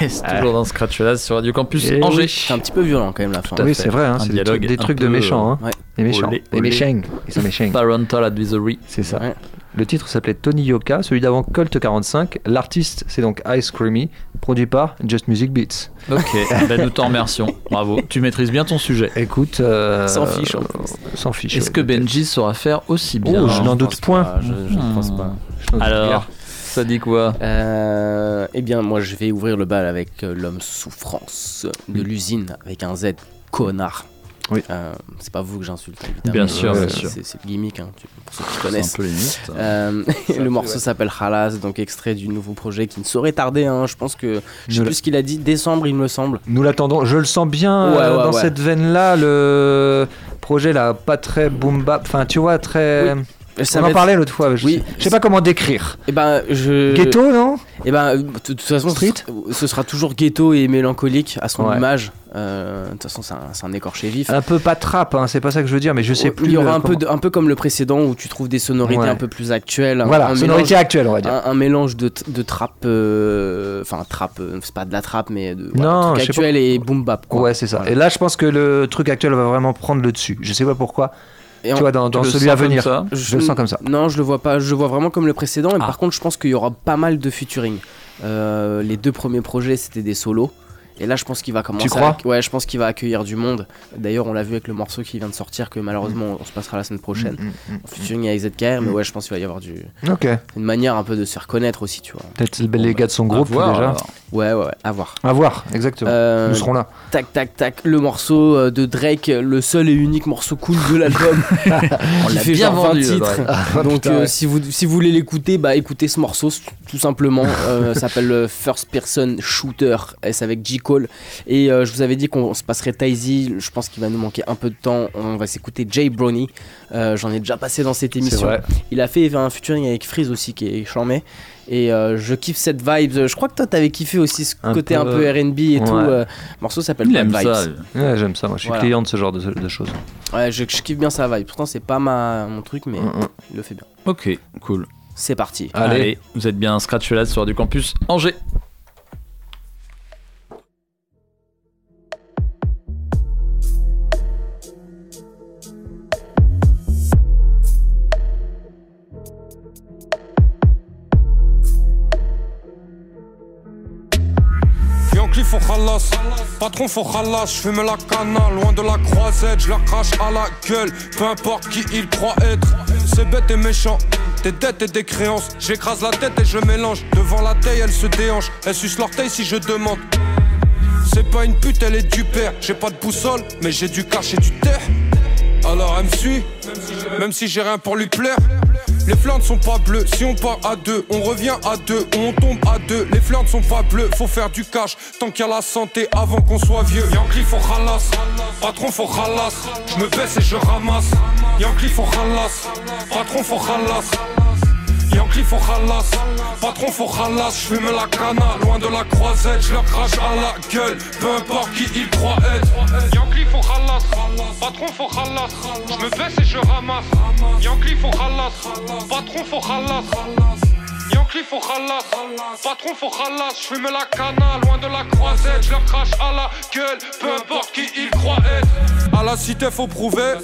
Yes, toujours dans Scratch là sur Radio Campus Et Angers. oui. C'est un petit peu violent quand même la fin. Oui, c'est vrai, hein, c'est des trucs, des un trucs de méchants. Hein. Ouais. Des méchants. Olé, Des méchants. Ils sont méchants. Parental Advisory. C'est ça. Ouais. Le titre s'appelait Tony Yoka, celui d'avant Colt 45. L'artiste, c'est donc Ice Creamy, produit par Just Music Beats. Ok, ben nous t'en remercions. Bravo. Tu maîtrises bien ton sujet. Écoute. euh, Sans fiche, en. Sans fiche. Est-ce ouais, que. Benji saura faire aussi bien Oh, je n'en doute point. pas, Je, pense pas. Je Alors, ça dit quoi? Euh, eh bien, moi, je vais ouvrir le bal avec euh, l'homme souffrance de l'usine avec un Z, connard. Oui. Euh, c'est pas vous que j'insulte, évidemment. Bien sûr, Euh, bien c'est- sûr. C'est c'est le gimmick, hein, tu- pour ceux qui C'est un connaissent. peu limite. Euh, le morceau s'appelle Halas, donc extrait du nouveau projet qui ne saurait tarder. hein. Je pense que je sais plus ce qu'il a dit, décembre, il me semble. Nous l'attendons. Je le sens bien Ouais, euh, ouais, dans ouais. cette veine-là. Le projet là, pas très boom bap. Enfin, tu vois, très. Ça On en être- parlait l'autre fois. Je, Oui. sais, je sais pas comment décrire. Eh ben, je. Ghetto, non? Eh ben, euh, de toute façon, Street? ce- sera toujours ghetto et mélancolique à son Ouais. image. Euh, De toute façon, c'est un, écorché vif. Un peu pas trap, hein, c'est pas ça que je veux dire, mais je sais plus. Il y aura euh, un peu, de- un peu comme le précédent où tu trouves des sonorités Ouais. un peu plus actuelles. Voilà, un sonorité mélange- actuelle, on va dire. Un, un mélange de, de trap, euh, enfin trap, euh, c'est pas de la trap, mais de Non, truc actuel et boom bap. Quoi. Ouais, c'est ça. Et là, je pense que le truc actuel va vraiment prendre le dessus. Je sais pas pourquoi. Et tu en- vois, dans, celui à venir. Je le sens comme ça. Non, je le vois pas. Je le vois vraiment comme le précédent. Et Ah. par contre, je pense qu'il y aura pas mal de featuring. Euh, les deux premiers projets, c'était des solos. Et là, je pense qu'il va commencer. crois? À- Ouais, je pense qu'il va accueillir du monde. D'ailleurs, on l'a vu avec le morceau qui vient de sortir, que malheureusement, on se passera la semaine prochaine. Mm, mm, En featuring avec ZKR, mais ouais, je pense qu'il va y avoir du. Ok. Une manière un peu de se faire connaître aussi, tu vois. Peut-être les Bon, gars bah, de son groupe voir, déjà. Ouais, ouais, ouais, à voir. À voir, exactement. Euh, Nous serons là. Tac, tac, tac. Le morceau euh, de Drake, le seul et unique morceau cool de l'album. On l'a fait bien genre 20 vendu, titres. Ah, Donc, putain, euh, ouais. si, vous, si vous voulez l'écouter, bah écoutez ce morceau, s- tout simplement. Euh, ça s'appelle First Person Shooter. Et C'est avec J. Et euh, je vous avais dit qu'on se passerait Taizy. Je pense qu'il va nous manquer un peu de temps. On va s'écouter Jay Brownie. Euh, J'en ai déjà passé dans cette émission. Il a fait un featuring avec Freeze aussi qui est charmé. Et euh, je kiffe cette vibe. Je crois que toi t'avais kiffé aussi ce Un côté peu, un peu RB et tout. ouais. Euh, le morceau s'appelle Il Bad aime Vibes. ça. Ouais, j'aime ça. Moi, je suis Voilà. client de ce genre de, de choses. Ouais, je, je kiffe bien sa vibe. Pourtant, c'est pas ma, mon truc, mais Mm, mm. il le fait bien. Ok, cool. C'est parti. Allez. Allez, vous êtes bien Scratch là sur du campus Angers. Patron faut khalas, j'fume la cana, loin de la croisette, je la crache à la gueule, peu importe qui il croit être, c'est bête et méchant. Des dettes et des créances, j'écrase la tête et je mélange. Devant la taille, elle se déhanche, elle suce l'orteil si je demande. C'est pas une pute, elle est du père. J'ai pas de boussole, mais j'ai du cash et du terre. Alors elle me suit, même si j'ai rien pour lui plaire. Les flancs sont pas bleus, si on part à deux, on revient à deux, on tombe à deux. Les flancs sont pas bleus, faut faire du cash, tant qu'il y a la santé avant qu'on soit vieux. Yankee faut khalas, patron faut khalas, je me baisse et je ramasse. Yankee faut khalas, patron faut khalas. Yankee faut khalas, patron faut khalas, j'fume la cana, loin de la croisette, je leur crache à la gueule, peu importe qui il croit être. Yankee faut khalas, patron faut khalas, je me baisse et je ramasse. Yankee faut khalas, patron faut khalas. Yankee faut khalas, patron faut khalas, j'fume la cana, loin de la croisette, je leur crache à la gueule, peu importe qui il croit être. À la cité faut prouver,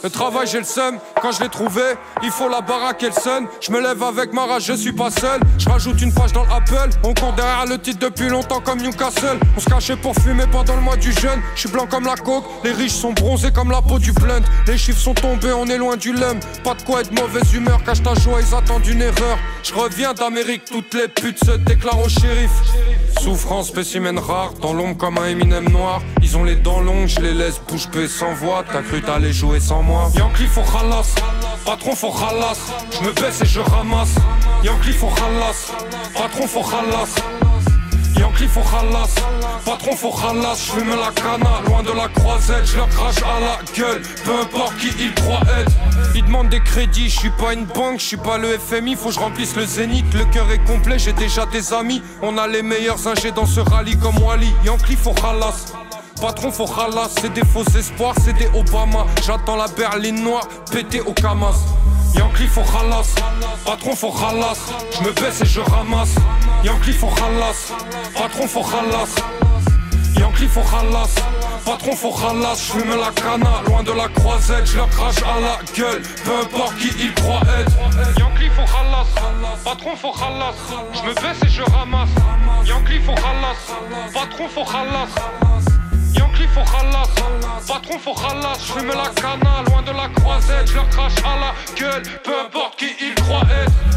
le travail j'ai le seum, quand je l'ai trouvé, il faut la baraque et le sun. Je me lève avec ma rage, je suis pas seul. Je rajoute une page dans l'Apple, on court derrière le titre depuis longtemps comme Newcastle. On se cachait pour fumer pendant le mois du jeûne. Je suis blanc comme la coke, les riches sont bronzés comme la peau du blunt. Les chiffres sont tombés, on est loin du lum. Pas de quoi être mauvaise humeur, cache ta joie, ils attendent une erreur. Je reviens d'Amérique, toutes les putes se déclarent au shérif. Souffrance, spécimen rare, dans l'ombre comme un Eminem noir. Ils ont les dents longues, je les laisse bouche bée sans voix. T'as cru t'allais jouer sans moi. Yankee faut khalas, patron faut khalas. Je me baisse et je ramasse. Yankee faut khalas, patron faut khalas. Yankee faut khalas, patron faut khalas, j'fume la cana, loin de la croisette, je leur crache à la gueule, peu importe qui ils croient être. Ils demandent des crédits, je suis pas une banque, je suis pas le FMI, faut que je remplisse le zénith, le cœur est complet, j'ai déjà des amis, on a les meilleurs ingés dans ce rallye comme Wally. Yankee faut khalas. Patron faut khalas, c'est des faux espoirs, c'est des Obama. J'attends la berline noire, pété au Kamas. Yankee faut khalas, patron faut khalas. Je me baisse et je ramasse. Yankee faut khalas, patron faut khalas. Yankee faut khalas, patron faut khalas. J'fume la cana, loin de la croisette. Je leur crache à la gueule, peu importe qui ils croient être. Yankee faut khalas, patron faut khalas. Je me baisse et je ramasse. Yankee faut khalas, patron faut khalas. Faut khalas, patron faut khalas, j'fume la cana, loin de la croisette, je leur crache à la gueule, peu importe qui ils croient être.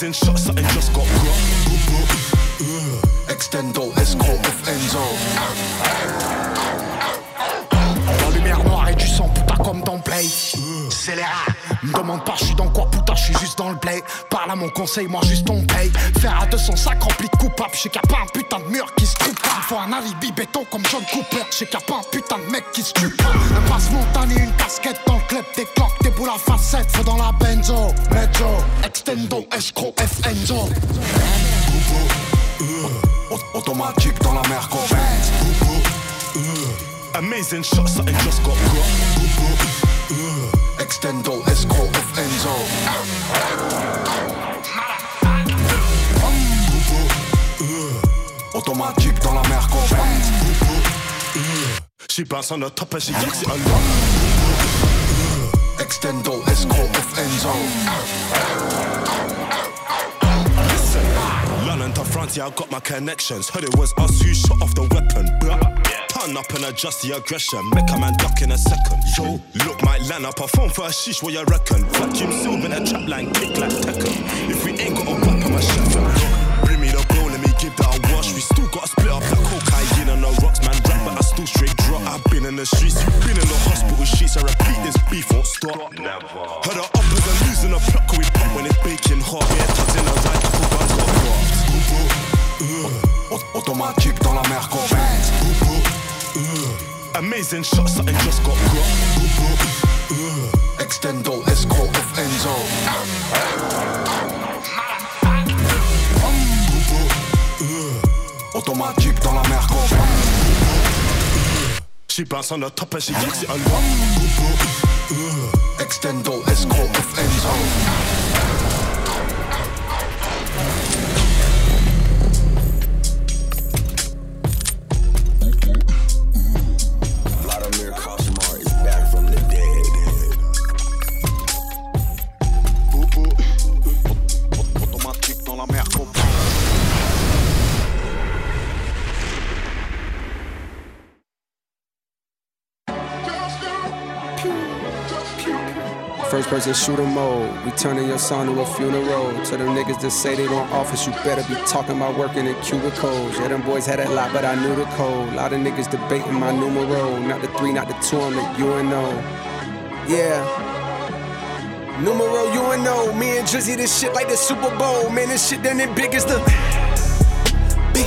Amazing shot, something just got got. Extendo, escroc of Enzo. La lumière noire et du sang, putain, comme dans Play. Rats. Me demande pas, je suis dans quoi, putain, je suis juste dans le play. Parle à mon conseil, moi juste on paye. Faire à 200 sacs remplis de coupables, je sais qu'il a pas un putain de mur qui se coupe pas. Faut un alibi béton comme John Cooper, je sais qu'il a pas un putain de mec qui se tue pas. Un passe montagne et une casquette dans le club, des cloques, des boules à facettes, faut dans la benzo. Mezzo, extendo, escroc, F Enzo. Automatique dans la mer copains. Amazing shot, something just got got. Extendo, escort of Enzo. Automatique dans la mer copain. She bounce on the top gets it a lot. Extendo, escort of Enzo. London to France, yeah, I got my connections. Heard it was us who shot off the weapon. Blah. Turn up and adjust the aggression. Make a man duck in a second. Yo, look, my land up a phone for a sheesh, what you reckon? Vacuum seal in a trap line, kick like Tekken. If we ain't got a weapon, my chef. Bring me the bill, let me give that a wash. We still gotta split up that cocaine on the rocks, man. Rap, but I still straight drop. I've been in the streets, you've been in the hospital sheets. I repeat, this beef won't stop. Never. Heard her uppers are losing a pluck, we pop when it's baking hot. Yeah, tucked in a right, couple guns got dropped. Automatique dans la mer copain. Amazing shot, something just got got. Extendo, escort of Enzo. Automatique dans la mer. She bounce on the top and she gets it lot. Extendo, escort of Enzo. Person shooter mode. We turning your son to a funeral. To them niggas that say they want office, you better be talking about working in cubicles. Yeah, them boys had that lot, but I knew the code. Lot of niggas debating my numero. Not the three, not the two, I'm the UNO. Yeah. Numero UNO. Me and Drizzy, this shit like the Super Bowl. Man, this shit done it big as the. Big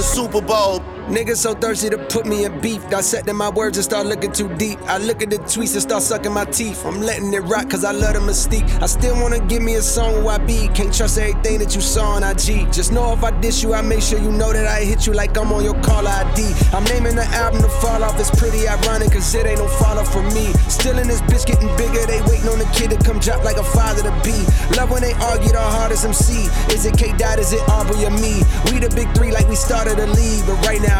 the Super Bowl. Niggas so thirsty to put me in beef. Dissecting my words and start looking too deep. I look at the tweets and start sucking my teeth. I'm letting it rock cause I love the mystique. I still wanna give me a song where I be. Can't trust everything that you saw on IG. Just know if I diss you, I make sure you know that I hit you like I'm on your call ID. I'm naming the album to fall off. It's pretty ironic cause it ain't no fall off for me. Still in this bitch getting bigger. They waiting on the kid to come drop like a father to be. Love when they argue the hardest MC. Is it K Dot? Is it Aubrey or me? We the big three like we started a league. But right now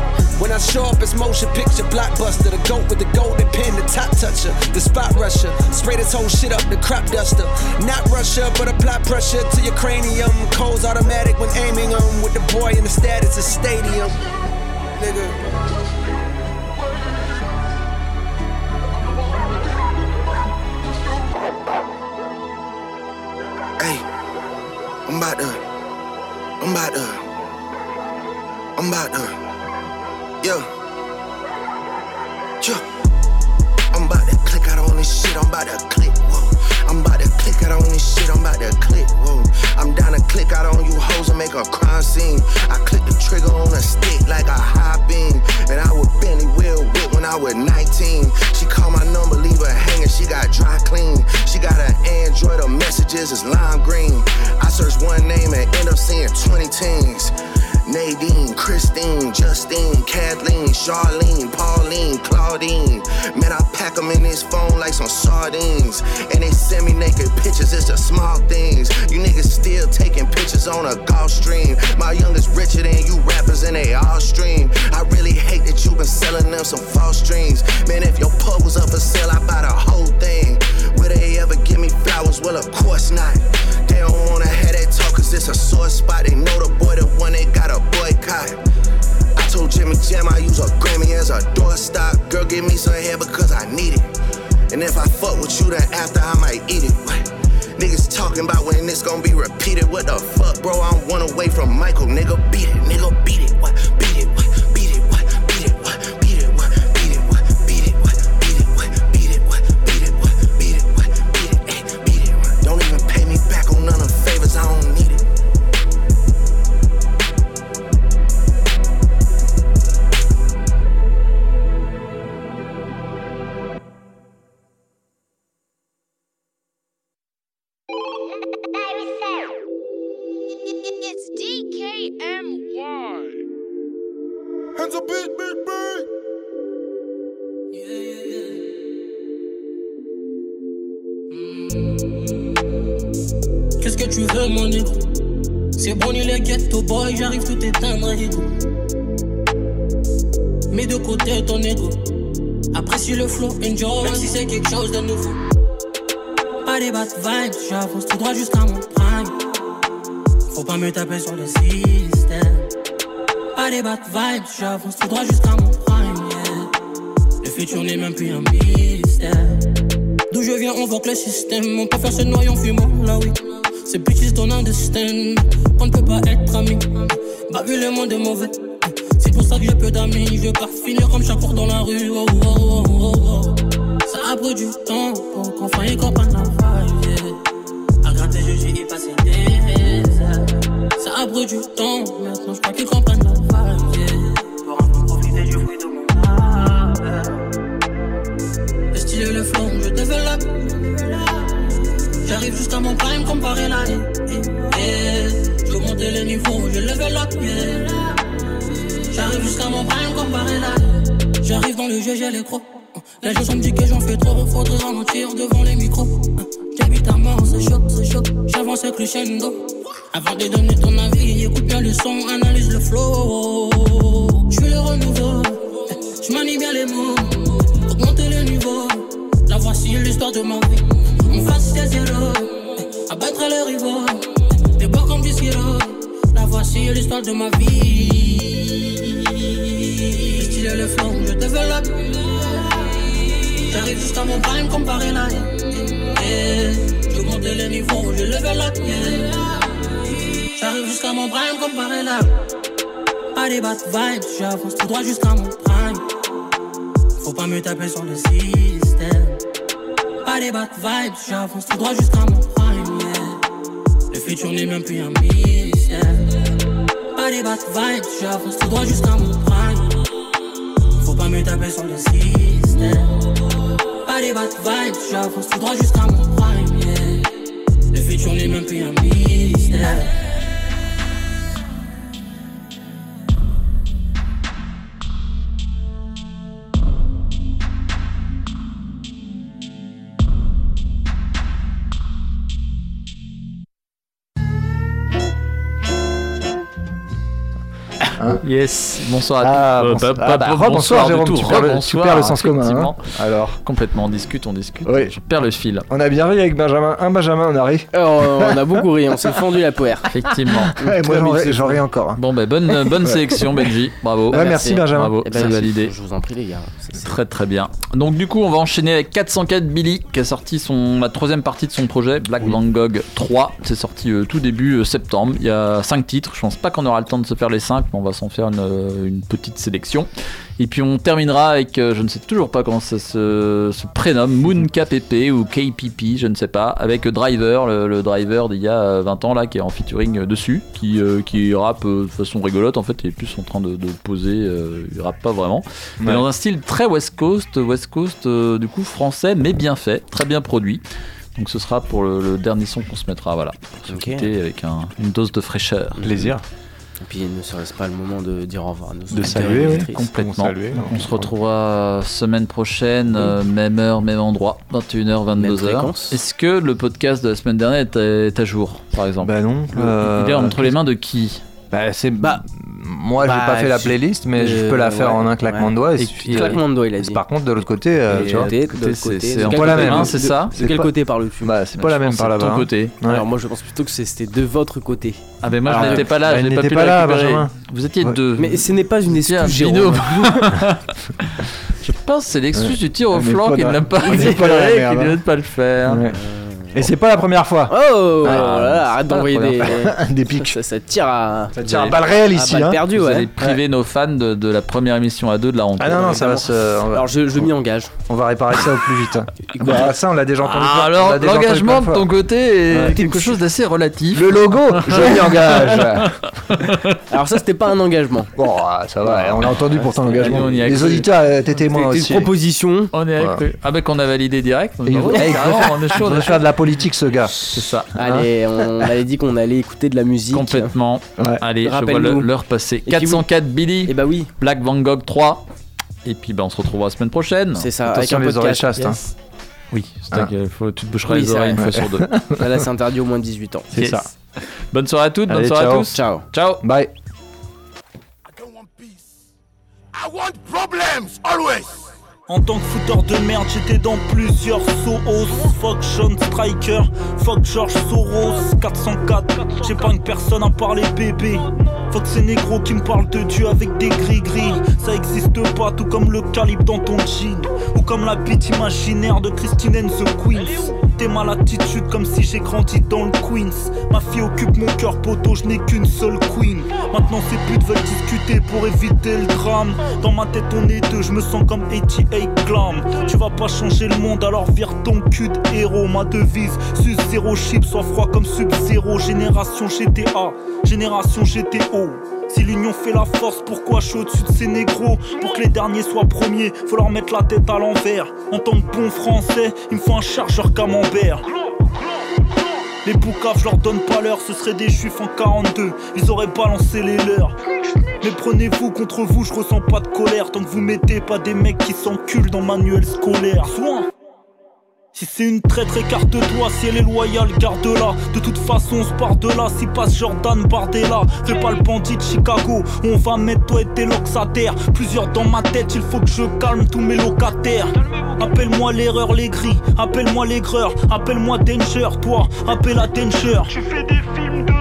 When I show up, it's motion picture blockbuster. The goat with the golden pen, the top toucher, the spot rusher. Spray this whole shit up, the crop duster. Not Russia, but apply pressure to your cranium. Cold's automatic when aiming on with the boy in the status of stadium. Nigga. I'm about to, I'm about to, I'm about to, yeah, yeah. I'm about to click out on this shit, I'm about to click, whoa. I'm about to click out on this shit, I'm about to click, whoa. I'm down to click out on you hoes and make a crime scene. I click the trigger on a stick like a high beam. And I would Benny Will whip when I was 19. She called my number, leave her hanging, she got dry clean. She got an Android, her messages is lime green. I search one name and end up seeing 20 teens. Nadine, Christine, Justine, Kathleen, Charlene, Pauline, Claudine. Man, I pack them in this phone like some sardines. And they send me naked pictures, it's the small things. You niggas still taking pictures on a Gulfstream. My youngest richer than you rappers, and they all stream. I really hate that you been selling them some false dreams. Man, if your pub was up for sale, I buy the whole thing. Will they ever give me flowers? Well, of course not. They don't wanna have it's a sore spot. They know the boy, the one they got a boycott. I told Jimmy Jam I use a Grammy as a doorstop. Girl, give me some hair because I need it. And if I fuck with you, then after I might eat it. What? Niggas talking about when this gon' be repeated. What the fuck, bro? I'm one away from Michael. Nigga, beat it. Nigga. Beat it. What? Il est ghetto boy, j'arrive tout éteindre, ego. Mets de côté ton ego. Apprécie le flow, enjoy, même si c'est quelque chose de nouveau. Pas des bad vibes, j'avance tout droit jusqu'à mon prime. Faut pas me taper sur le système. Pas des bad vibes, j'avance tout droit jusqu'à mon prime, yeah. Le futur n'est même plus un mystère. D'où je viens, on voit que le système. On peut faire ce noyau fumant, là oui. C'est bitches don't understand qu'on ne peut pas être amis. Bah, vu le monde est mauvais. C'est pour ça que j'ai peu d'amis. Je veux pas finir comme chaque dans la rue. Oh, oh, oh, oh, oh. Ça a pris du temps pour comprendre la vibe. Yeah. À gratter, juger et passer des heures. Ça a pris du temps. Maintenant, je crois qu'ils comprennent J'arrive dans le jeu, j'ai les crocs. Gens sont me disent que j'en fais trop, faudrait ralentir devant les micros. J'habite à mort, c'est chaud, c'est chaud. J'avance avec le crescendo. Avant de donner ton avis, écoute bien le son, analyse le flow. Je suis le renouveau, je manie bien les mots. Augmenter le niveau, la voici l'histoire de ma vie. On fasse ses zéros, abattre les rivaux. Des bords comme du sirop, la voici l'histoire de ma vie. Le le. J'arrive jusqu'à mon prime comparé là. Je monte les niveaux, je level up. Yeah. J'arrive jusqu'à mon prime comparé là. Pas des bad vibes, j'avance tout droit jusqu'à mon prime. Faut pas me taper sur le système. Pas des bad vibes, j'avance tout droit jusqu'à mon prime. Le futur n'est même plus un mystère. Pas des bad vibes, j'avance tout droit jusqu'à mon prime. Pas me taper sur le système. Pas des bad vibes, j'avance tout droit jusqu'à mon prime. Yeah. Le futur n'est même plus un mystère. Yes, bonsoir Ah, à tous. bonsoir. pas- Ah, pas- bah, bonsoir rebonsoir, du Jérôme, tout, tu perds le- tu rebonsoir, perds le sens commun, hein. Alors Complètement, on discute, on discute. Oui. Je perds le fil. On a bien ri avec Benjamin. Un Benjamin, on a ri. Oh, on a beaucoup ri, on s'est fendu la poire. Effectivement. Ouais, moi, j'en ris- encore. hein. Bon, bah, bonne, bonne sélection, Benji. Bravo. Ouais, merci, Benjamin. Bravo, Eh ben, c'est je- validé. Je vous en prie, les gars. Très très bien. Donc du coup on va enchaîner avec 404 Billy qui a sorti son, la troisième partie de son projet Black Van Gogh 3. C'est sorti euh, tout début euh, septembre. Il y a 5 titres. Je pense pas qu'on aura le temps de se faire les 5 mais on va s'en faire une, euh, une petite sélection. Et puis on terminera avec, euh, je ne sais toujours pas comment ça se, se prénomme, Moon KPP ou KPP, je ne sais pas, avec Driver, le, le driver d'il y a euh, 20 ans là qui est en featuring euh, dessus, qui, euh, qui rappe euh, de façon rigolote en fait, il est plus en train de, de poser, euh, il rappe pas vraiment. Mais dans un style très West Coast, West Coast euh, du coup français mais bien fait, très bien produit. Donc ce sera pour le, le dernier son qu'on se mettra, voilà, pour avec un- une dose de fraîcheur. Plaisir. Et puis, ne serait-ce pas le moment de dire au revoir à nos De saluer, oui. Complètement. saluer, Donc, on se retrouvera semaine prochaine, euh, même heure, même endroit, 21h, 22h. fréquence. Est-ce que le podcast de la semaine dernière est à, est à jour, par exemple? Bah non. Euh, Il est entre les mains de qui? Bah, c'est. Bah, moi, j'ai Bah, pas fait la playlist, mais je euh, peux la faire ouais, en un claquement de doigts. Et, Et claquement de doigts, il a dit. Par contre, de l'autre côté, euh, tu vois. côté, c'est- côté pas la même, c'est ça De quel côté parles-tu? Bah, c'est pas la Je même par là-bas. ton côté. hein. Ouais. Alors moi je pense plutôt que c'était de votre côté. Ah ben moi je n'étais pas là, je n'ai pas pu la là, récupérer. Vous étiez deux. Mais ce n'est pas une excuse. Jérôme. Je pense que c'est l'excuse du tir au flanc qui dans- n'a pas la récupéré, qui ne veut pas le faire. Et c'est pas la première fois. Oh Ah, là là, arrête d'envoyer des, pics. Ça, ça tire à. Ça tire à balles réelles ici. balles hein. perdues, Vous ouais. allez priver nos fans de, de la première émission à deux de la rencontre. Ah non, non, ça va se. Va, Alors je, je m'y engage. on va réparer ça au plus vite. hein. Bah, ça, on l'a déjà entendu. Ah, alors l'engagement de ton côté est Ouais. quelque chose d'assez relatif. Le logo, je m'y engage. Alors ça c'était pas un engagement. Bon, ah, ça va, on a entendu pourtant l'engagement. on y a Les auditeurs étaient témoins C'était aussi. une proposition. On est avec eux. Ah ben qu'on a validé direct. donc bravo, veut- eh, on est chaud, on faire de la politique, ce gars. C'est ça. Allez, on avait dit qu'on allait écouter de la musique. Complètement. Ouais. Allez, je vois l'heure passer. puis 404 Billy, Et bah oui, Black Van Gogh 3. Et puis ben, on se retrouvera la semaine prochaine. c'est ça. Attention, avec un les oreilles podcast. chastes. hein. Yes. Oui, c'est Ah. qu'il faut, tu te boucheras Oui, les oreilles une fois sur deux. Là, c'est interdit au moins de 18 ans. C'est Yes. ça. Bonne soirée à toutes, bonne soirée à ciao. tous. Ciao. Ciao. Bye. I want problems always. En tant que fouteur de merde, j'étais dans plusieurs sauts. Fuck Sean Striker, fuck George Soros, 404. J'ai pas une personne à parler bébé. Fuck ces négros qui me parlent de Dieu avec des gris-gris. Ça existe pas, tout comme le calibre dans ton jean. Ou comme la bite imaginaire de Christine and the Queens. Ma latitude comme si j'ai grandi dans le Queens. Ma fille occupe mon cœur, poteau, je n'ai qu'une seule queen. Maintenant ces putes veulent discuter pour éviter le drame. Dans ma tête on est deux, je me sens comme 88 Glam. Tu vas pas changer le monde, alors vire ton cul de héros. Ma devise, sus zéro chip, sois froid comme Sub-Zero. Génération GTA, génération GTO. Si l'union fait la force, pourquoi je suis au-dessus de ces négros Pour que les derniers soient premiers, faut leur mettre la tête à l'envers. En tant que bon français, il me faut un chargeur camembert. Les boucaves, je leur donne pas l'heure, ce seraient des juifs en 42, ils auraient balancé les leurs. Mais prenez-vous contre vous, je ressens pas de colère tant que vous mettez pas des mecs qui s'enculent dans manuel scolaire. Soin si c'est une traître, écarte-toi. Si elle est loyale, garde-la. De toute façon, on se part de là. Si passe Jordan Bardella, fais pas le bandit de Chicago. On va mettre toi et tes terre Plusieurs dans ma tête, il faut que je calme tous mes locataires. Appelle-moi l'erreur, les gris. Appelle-moi l'aigreur. Appelle-moi Danger, toi. Appelle à Danger. Tu fais des films de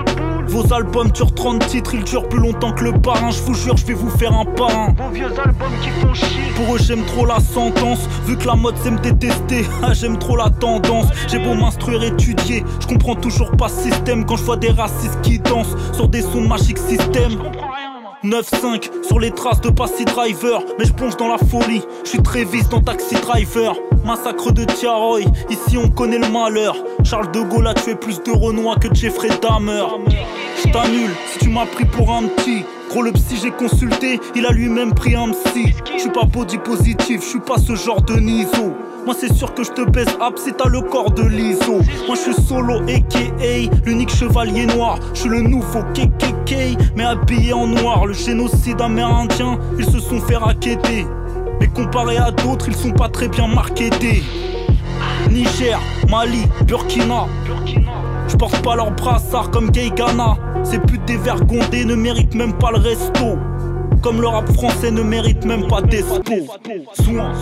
vos albums durent 30 titres, ils durent plus longtemps que le parrain. Je vous jure, je vais vous faire un parrain. Vos vieux albums qui font chier. Pour eux, j'aime trop la sentence. Vu que la mode c'est me détester, ah, j'aime trop la tendance. J'ai beau m'instruire, étudier. Je comprends toujours pas ce système quand je vois des racistes qui dansent sur des sons magiques système. 9-5 sur les traces de Passy Driver, mais je plonge dans la folie. Je suis très vite dans Taxi Driver. Massacre de Tiaroy, ici on connaît le malheur. Charles de Gaulle a tué plus de Renois que Jeffrey Dahmer. Je t'annule si tu m'as pris pour un petit. Gros le psy j'ai consulté, il a lui-même pris un psy. Je suis pas body positif, je suis pas ce genre de niso. Moi c'est sûr que je te baisse up si t'as le corps de l'ISO. Moi je suis solo aka l'unique chevalier noir. Je suis le nouveau KKK mais habillé en noir. Le génocide amérindien, ils se sont fait raqueter. Mais comparé à d'autres, ils sont pas très bien marketés. Niger, Mali, Burkina. Je porte pas leur brassard comme Gay Ghana. Ces putes dévergondées ne méritent même pas le resto. Comme le rap français ne mérite même pas d'espo. Soin.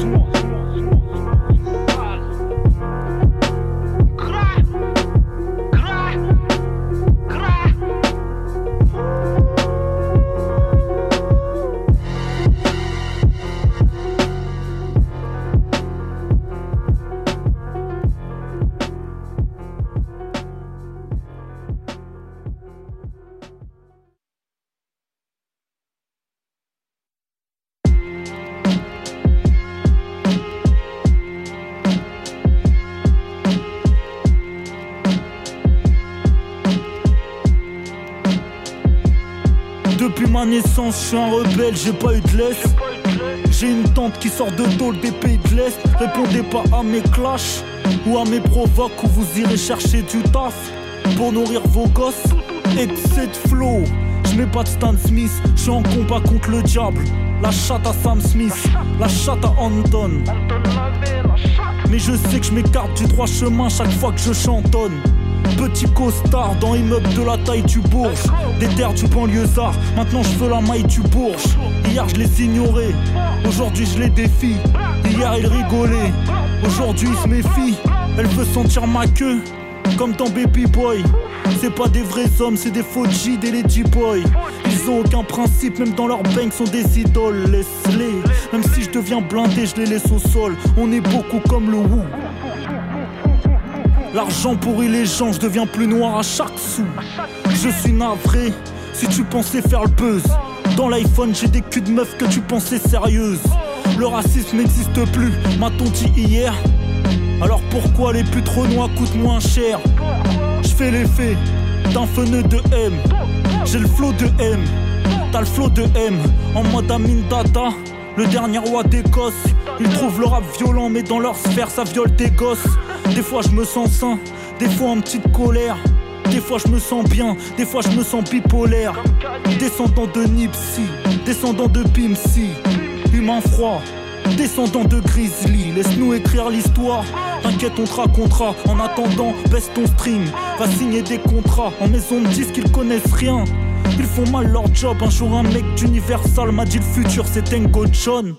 Ma naissance, je suis un rebelle, j'ai pas eu de laisse. J'ai une tante qui sort de tôle des pays de l'Est. Répondez pas à mes clashs ou à mes provoques où vous irez chercher du taf pour nourrir vos gosses. Excès de flow, je mets pas de Stan Smith, je suis en combat contre le diable. La chatte à Sam Smith, la chatte à Anton. Mais je sais que je m'écarte du droit chemin chaque fois que je chantonne. Petit costard dans immeuble de la taille du Bourge. Des terres du banlieusard, maintenant je veux la maille du Bourge. Hier je les ignorais, aujourd'hui je les défie. Hier il rigolait, aujourd'hui il se méfie. Elle veut sentir ma queue, comme dans Baby Boy. C'est pas des vrais hommes, c'est des faux G, des lady boys. Ils ont aucun principe, même dans leur bank sont des idoles. Laisse-les, même si je deviens blindé, je les laisse au sol. On est beaucoup comme le Wu. L'argent pourrit les gens, je deviens plus noir à chaque sou. Je suis navré, si tu pensais faire le buzz. Dans l'iPhone, j'ai des culs de meufs que tu pensais sérieuses. Le racisme n'existe plus, m'a-t-on dit hier? Alors pourquoi les putes renois coûtent moins cher? Je fais l'effet d'un feneux de M. J'ai le flow de M. T'as le flow de M. En mode Amin Dada, le dernier roi d'Écosse. Ils trouvent le rap violent, mais dans leur sphère, ça viole des gosses. Des fois, je me sens sain, des fois en petite colère. Des fois je me sens bien, des fois je me sens bipolaire. Descendant de Nipsey, descendant de Pimsy, humain froid, descendant de Grizzly. Laisse-nous écrire l'histoire. T'inquiète, on te racontera. En attendant, baisse ton stream. Va signer des contrats. En maison de disques, ils connaissent rien. Ils font mal leur job. Un jour, un mec d'Universal m'a dit le futur, c'est Tango John.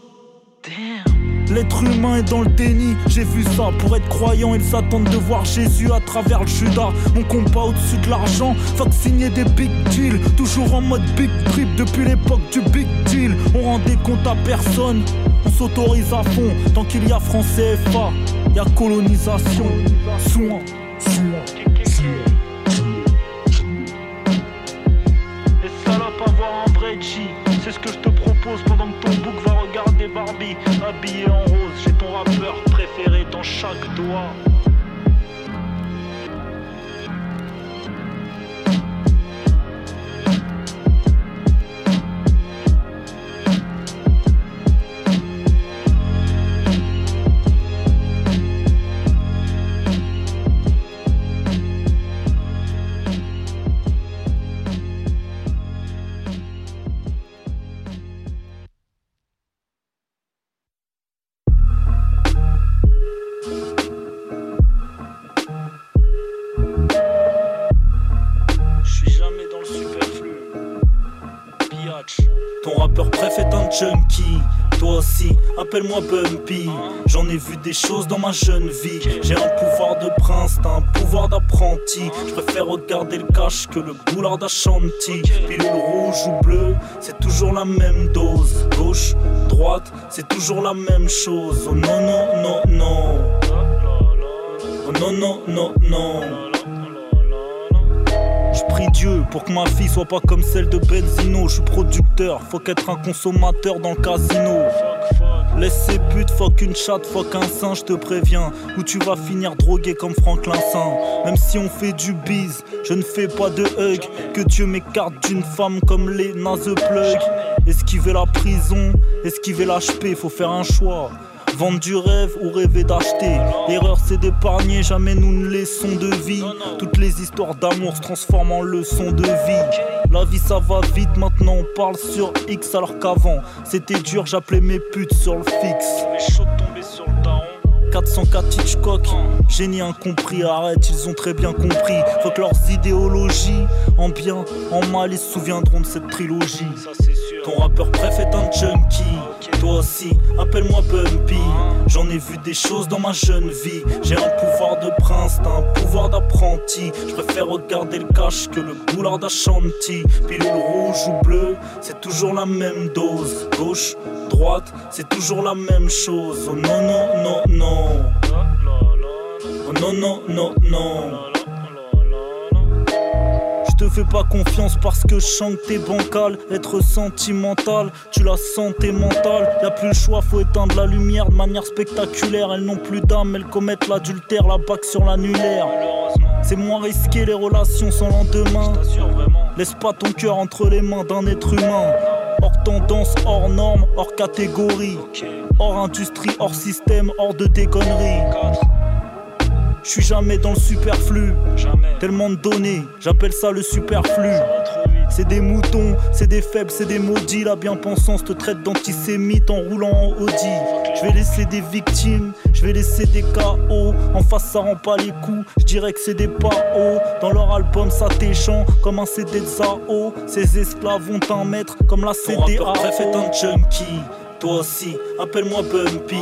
L'être humain est dans le déni, j'ai vu ça. Pour être croyant, ils s'attendent de voir Jésus à travers le Judas. Mon compas au-dessus de l'argent, fuck signer des big deals. Toujours en mode big trip depuis l'époque du big deal. On rendait compte à personne, on s'autorise à fond. Tant qu'il y a franc CFA, y a colonisation. Soin, Les salopes avoir un vrai G, c'est ce que je te propose pendant que ton bouc va regarder Barbie habillé en rose. J'ai ton rappeur préféré dans chaque doigt. Appelle-moi Bumpy. J'en ai vu des choses dans ma jeune vie. J'ai un pouvoir de prince, t'as un pouvoir d'apprenti. Je préfère regarder le cash que le boulard d'Ashanti. Pilule rouge ou bleu, c'est toujours la même dose. Gauche, droite, c'est toujours la même chose. Oh non, non, non, non. Oh non, non, non, non. Je prie Dieu pour que ma fille soit pas comme celle de Benzino. Je suis producteur, faut qu'être un consommateur dans le casino. Laisse ces putes, fuck une chatte, fuck un sein, je te préviens. Ou tu vas finir drogué comme Franklin Saint. Même si on fait du bise, je ne fais pas de hug. Que Dieu m'écarte d'une femme comme les naze plug. Esquiver la prison, esquiver l'HP, faut faire un choix. Vendre du rêve ou rêver d'acheter. L'erreur c'est d'épargner, jamais nous ne laissons de vie. Toutes les histoires d'amour se transforment en leçons de vie. La vie ça va vite, maintenant on parle sur X alors qu'avant c'était dur, j'appelais mes putes sur le fixe. chaud de tomber sur le daron. 404 Hitchcock, génie incompris, arrête, ils ont très bien compris. Faut que leurs idéologies, en bien, en mal, ils se souviendront de cette trilogie. Ton rappeur préf est un junkie, toi aussi, appelle-moi Bumpy. J'en ai vu des choses dans ma jeune vie. J'ai un pouvoir de prince, t'as un pouvoir d'apprenti. Je préfère regarder le cash que le boulard d'Ashanti. Pilule rouge ou bleu, c'est toujours la même dose. Gauche, droite, c'est toujours la même chose. Oh non, non, non, non. Oh non, non, non, non. Te fais pas confiance parce que je sens que t'es bancal. Être sentimental, tu la santé mentale. Y a plus le choix, faut éteindre la lumière de manière spectaculaire. Elles n'ont plus d'âme, elles commettent l'adultère, la bague sur l'annulaire. C'est moins risqué les relations sans lendemain. Laisse pas ton cœur entre les mains d'un être humain. Hors tendance, hors norme, hors catégorie. Hors industrie, hors système, hors de tes conneries. Je suis jamais dans le superflu. Tellement de données, j'appelle ça le superflu. c'est des moutons, c'est des faibles, c'est des maudits. La bien-pensance te traite d'antisémite en roulant en Audi. Je vais laisser des victimes, je vais laisser des KO. En face, ça rend pas les coups, je dirais que c'est des hauts. Dans leur album, ça t'échant comme un CD de Zao. Ces esclaves vont t'en mettre comme la CDA. Bref, est un junkie. Toi aussi, appelle-moi Bumpy.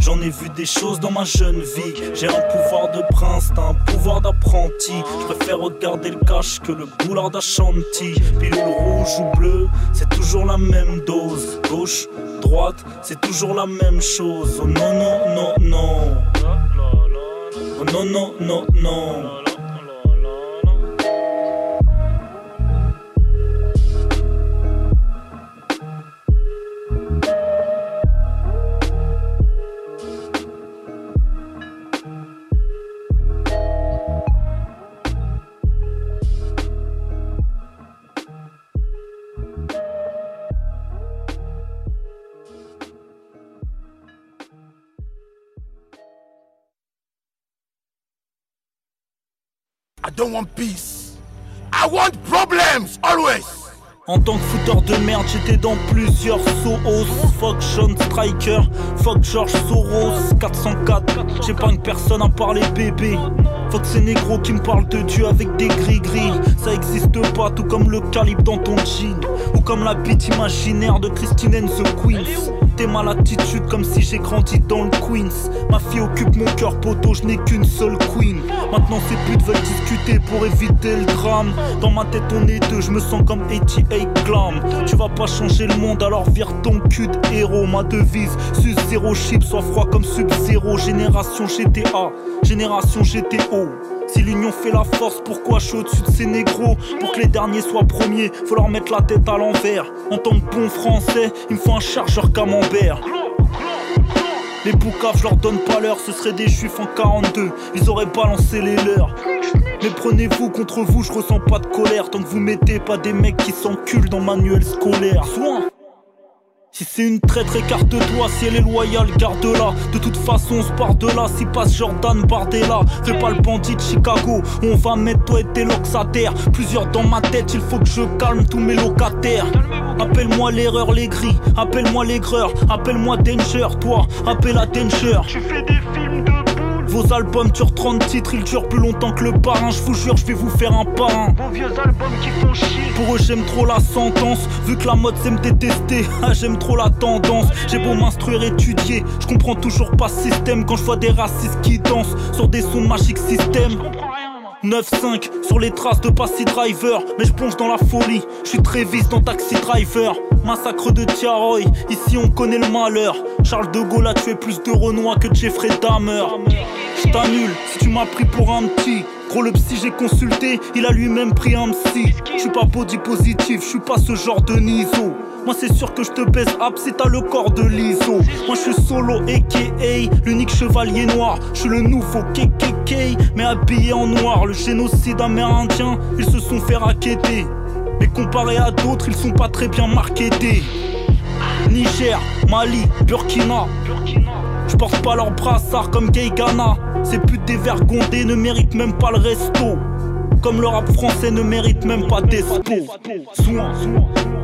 J'en ai vu des choses dans ma jeune vie. J'ai un pouvoir de prince, t'as un pouvoir d'apprenti. Je préfère regarder le cash que le boulard d'Ashanti. Pilule rouge ou bleu, c'est toujours la même dose. Gauche, droite, c'est toujours la même chose. Oh non, non, non, non. Oh non, non, non, non. Don't want peace. I want problems, always. En tant que fouteur de merde, j'étais dans plusieurs sauts. Fuck Sean Striker, fuck George Soros, 404. J'ai pas une personne à parler bébé. Fuck ces négros qui me parlent de Dieu avec des gris-gris. Ça existe pas, tout comme le calibre dans ton jean. Ou comme la bite imaginaire de Christine and the Queens. T'es ma latitude comme si j'ai grandi dans le Queens. Ma fille occupe mon cœur, poteau, je n'ai qu'une seule queen. Maintenant ces putes veulent discuter pour éviter le drame. Dans ma tête on est deux, je me sens comme 88 Glam. Tu vas pas changer le monde, alors vire ton cul de héros. Ma devise, sus zéro chip, soit froid comme sub-zéro. Génération GTA, génération GTO. Si l'union fait la force, pourquoi je suis au-dessus de ces négros? Pour que les derniers soient premiers, faut leur mettre la tête à l'envers. En tant que bon français, il me faut un chargeur camembert. Les boucaves, je leur donne pas l'heure, ce seraient des juifs en 42, ils auraient balancé les leurs. Mais prenez-vous contre vous, je ressens pas de colère tant que vous mettez pas des mecs qui s'enculent dans manuel scolaire. Soin si c'est une traître, écarte-toi. Si elle est loyale, garde-la. De toute façon, on se part de là. Si passe Jordan Bardella, fais pas le bandit de Chicago. On va mettre toi et tes locks. Plusieurs dans ma tête, il faut que je calme tous mes locataires. Appelle-moi l'erreur, les gris. Appelle-moi l'aigreur. Appelle-moi Danger, toi. Appelle à Danger. Tu fais des films de vos albums durent 30 titres, ils durent plus longtemps que le parrain. Je vous jure, je vais vous faire un parrain. Vos vieux albums qui font chier. Pour eux, j'aime trop la sentence. Vu que la mode c'est me détester, ah, j'aime trop la tendance. J'ai beau m'instruire, étudier. Je comprends toujours pas ce système quand je vois des racistes qui dansent sur des sons magiques système. 9-5 sur les traces de Passy Driver, mais je plonge dans la folie. Je suis très vite dans Taxi Driver. Massacre de Tiaroy, ici on connaît le malheur. Charles de Gaulle a tué plus de Renois que Jeffrey Dahmer. Je t'annule si tu m'as pris pour un petit. Gros le psy j'ai consulté, il a lui-même pris un psy. Je suis pas body positif, je suis pas ce genre de niso. Moi c'est sûr que je te baisse up si t'as le corps de l'ISO. Moi je suis solo aka l'unique chevalier noir. Je suis le nouveau KKK mais habillé en noir. Le génocide amérindien, ils se sont fait raqueter. Mais comparé à d'autres, ils sont pas très bien marketés. Niger, Mali, Burkina. Je porte pas leur brassard comme Gay Ghana. Ces putes dévergondées ne méritent même pas le resto. Comme le rap français ne mérite même pas d'espo. Soin, soin.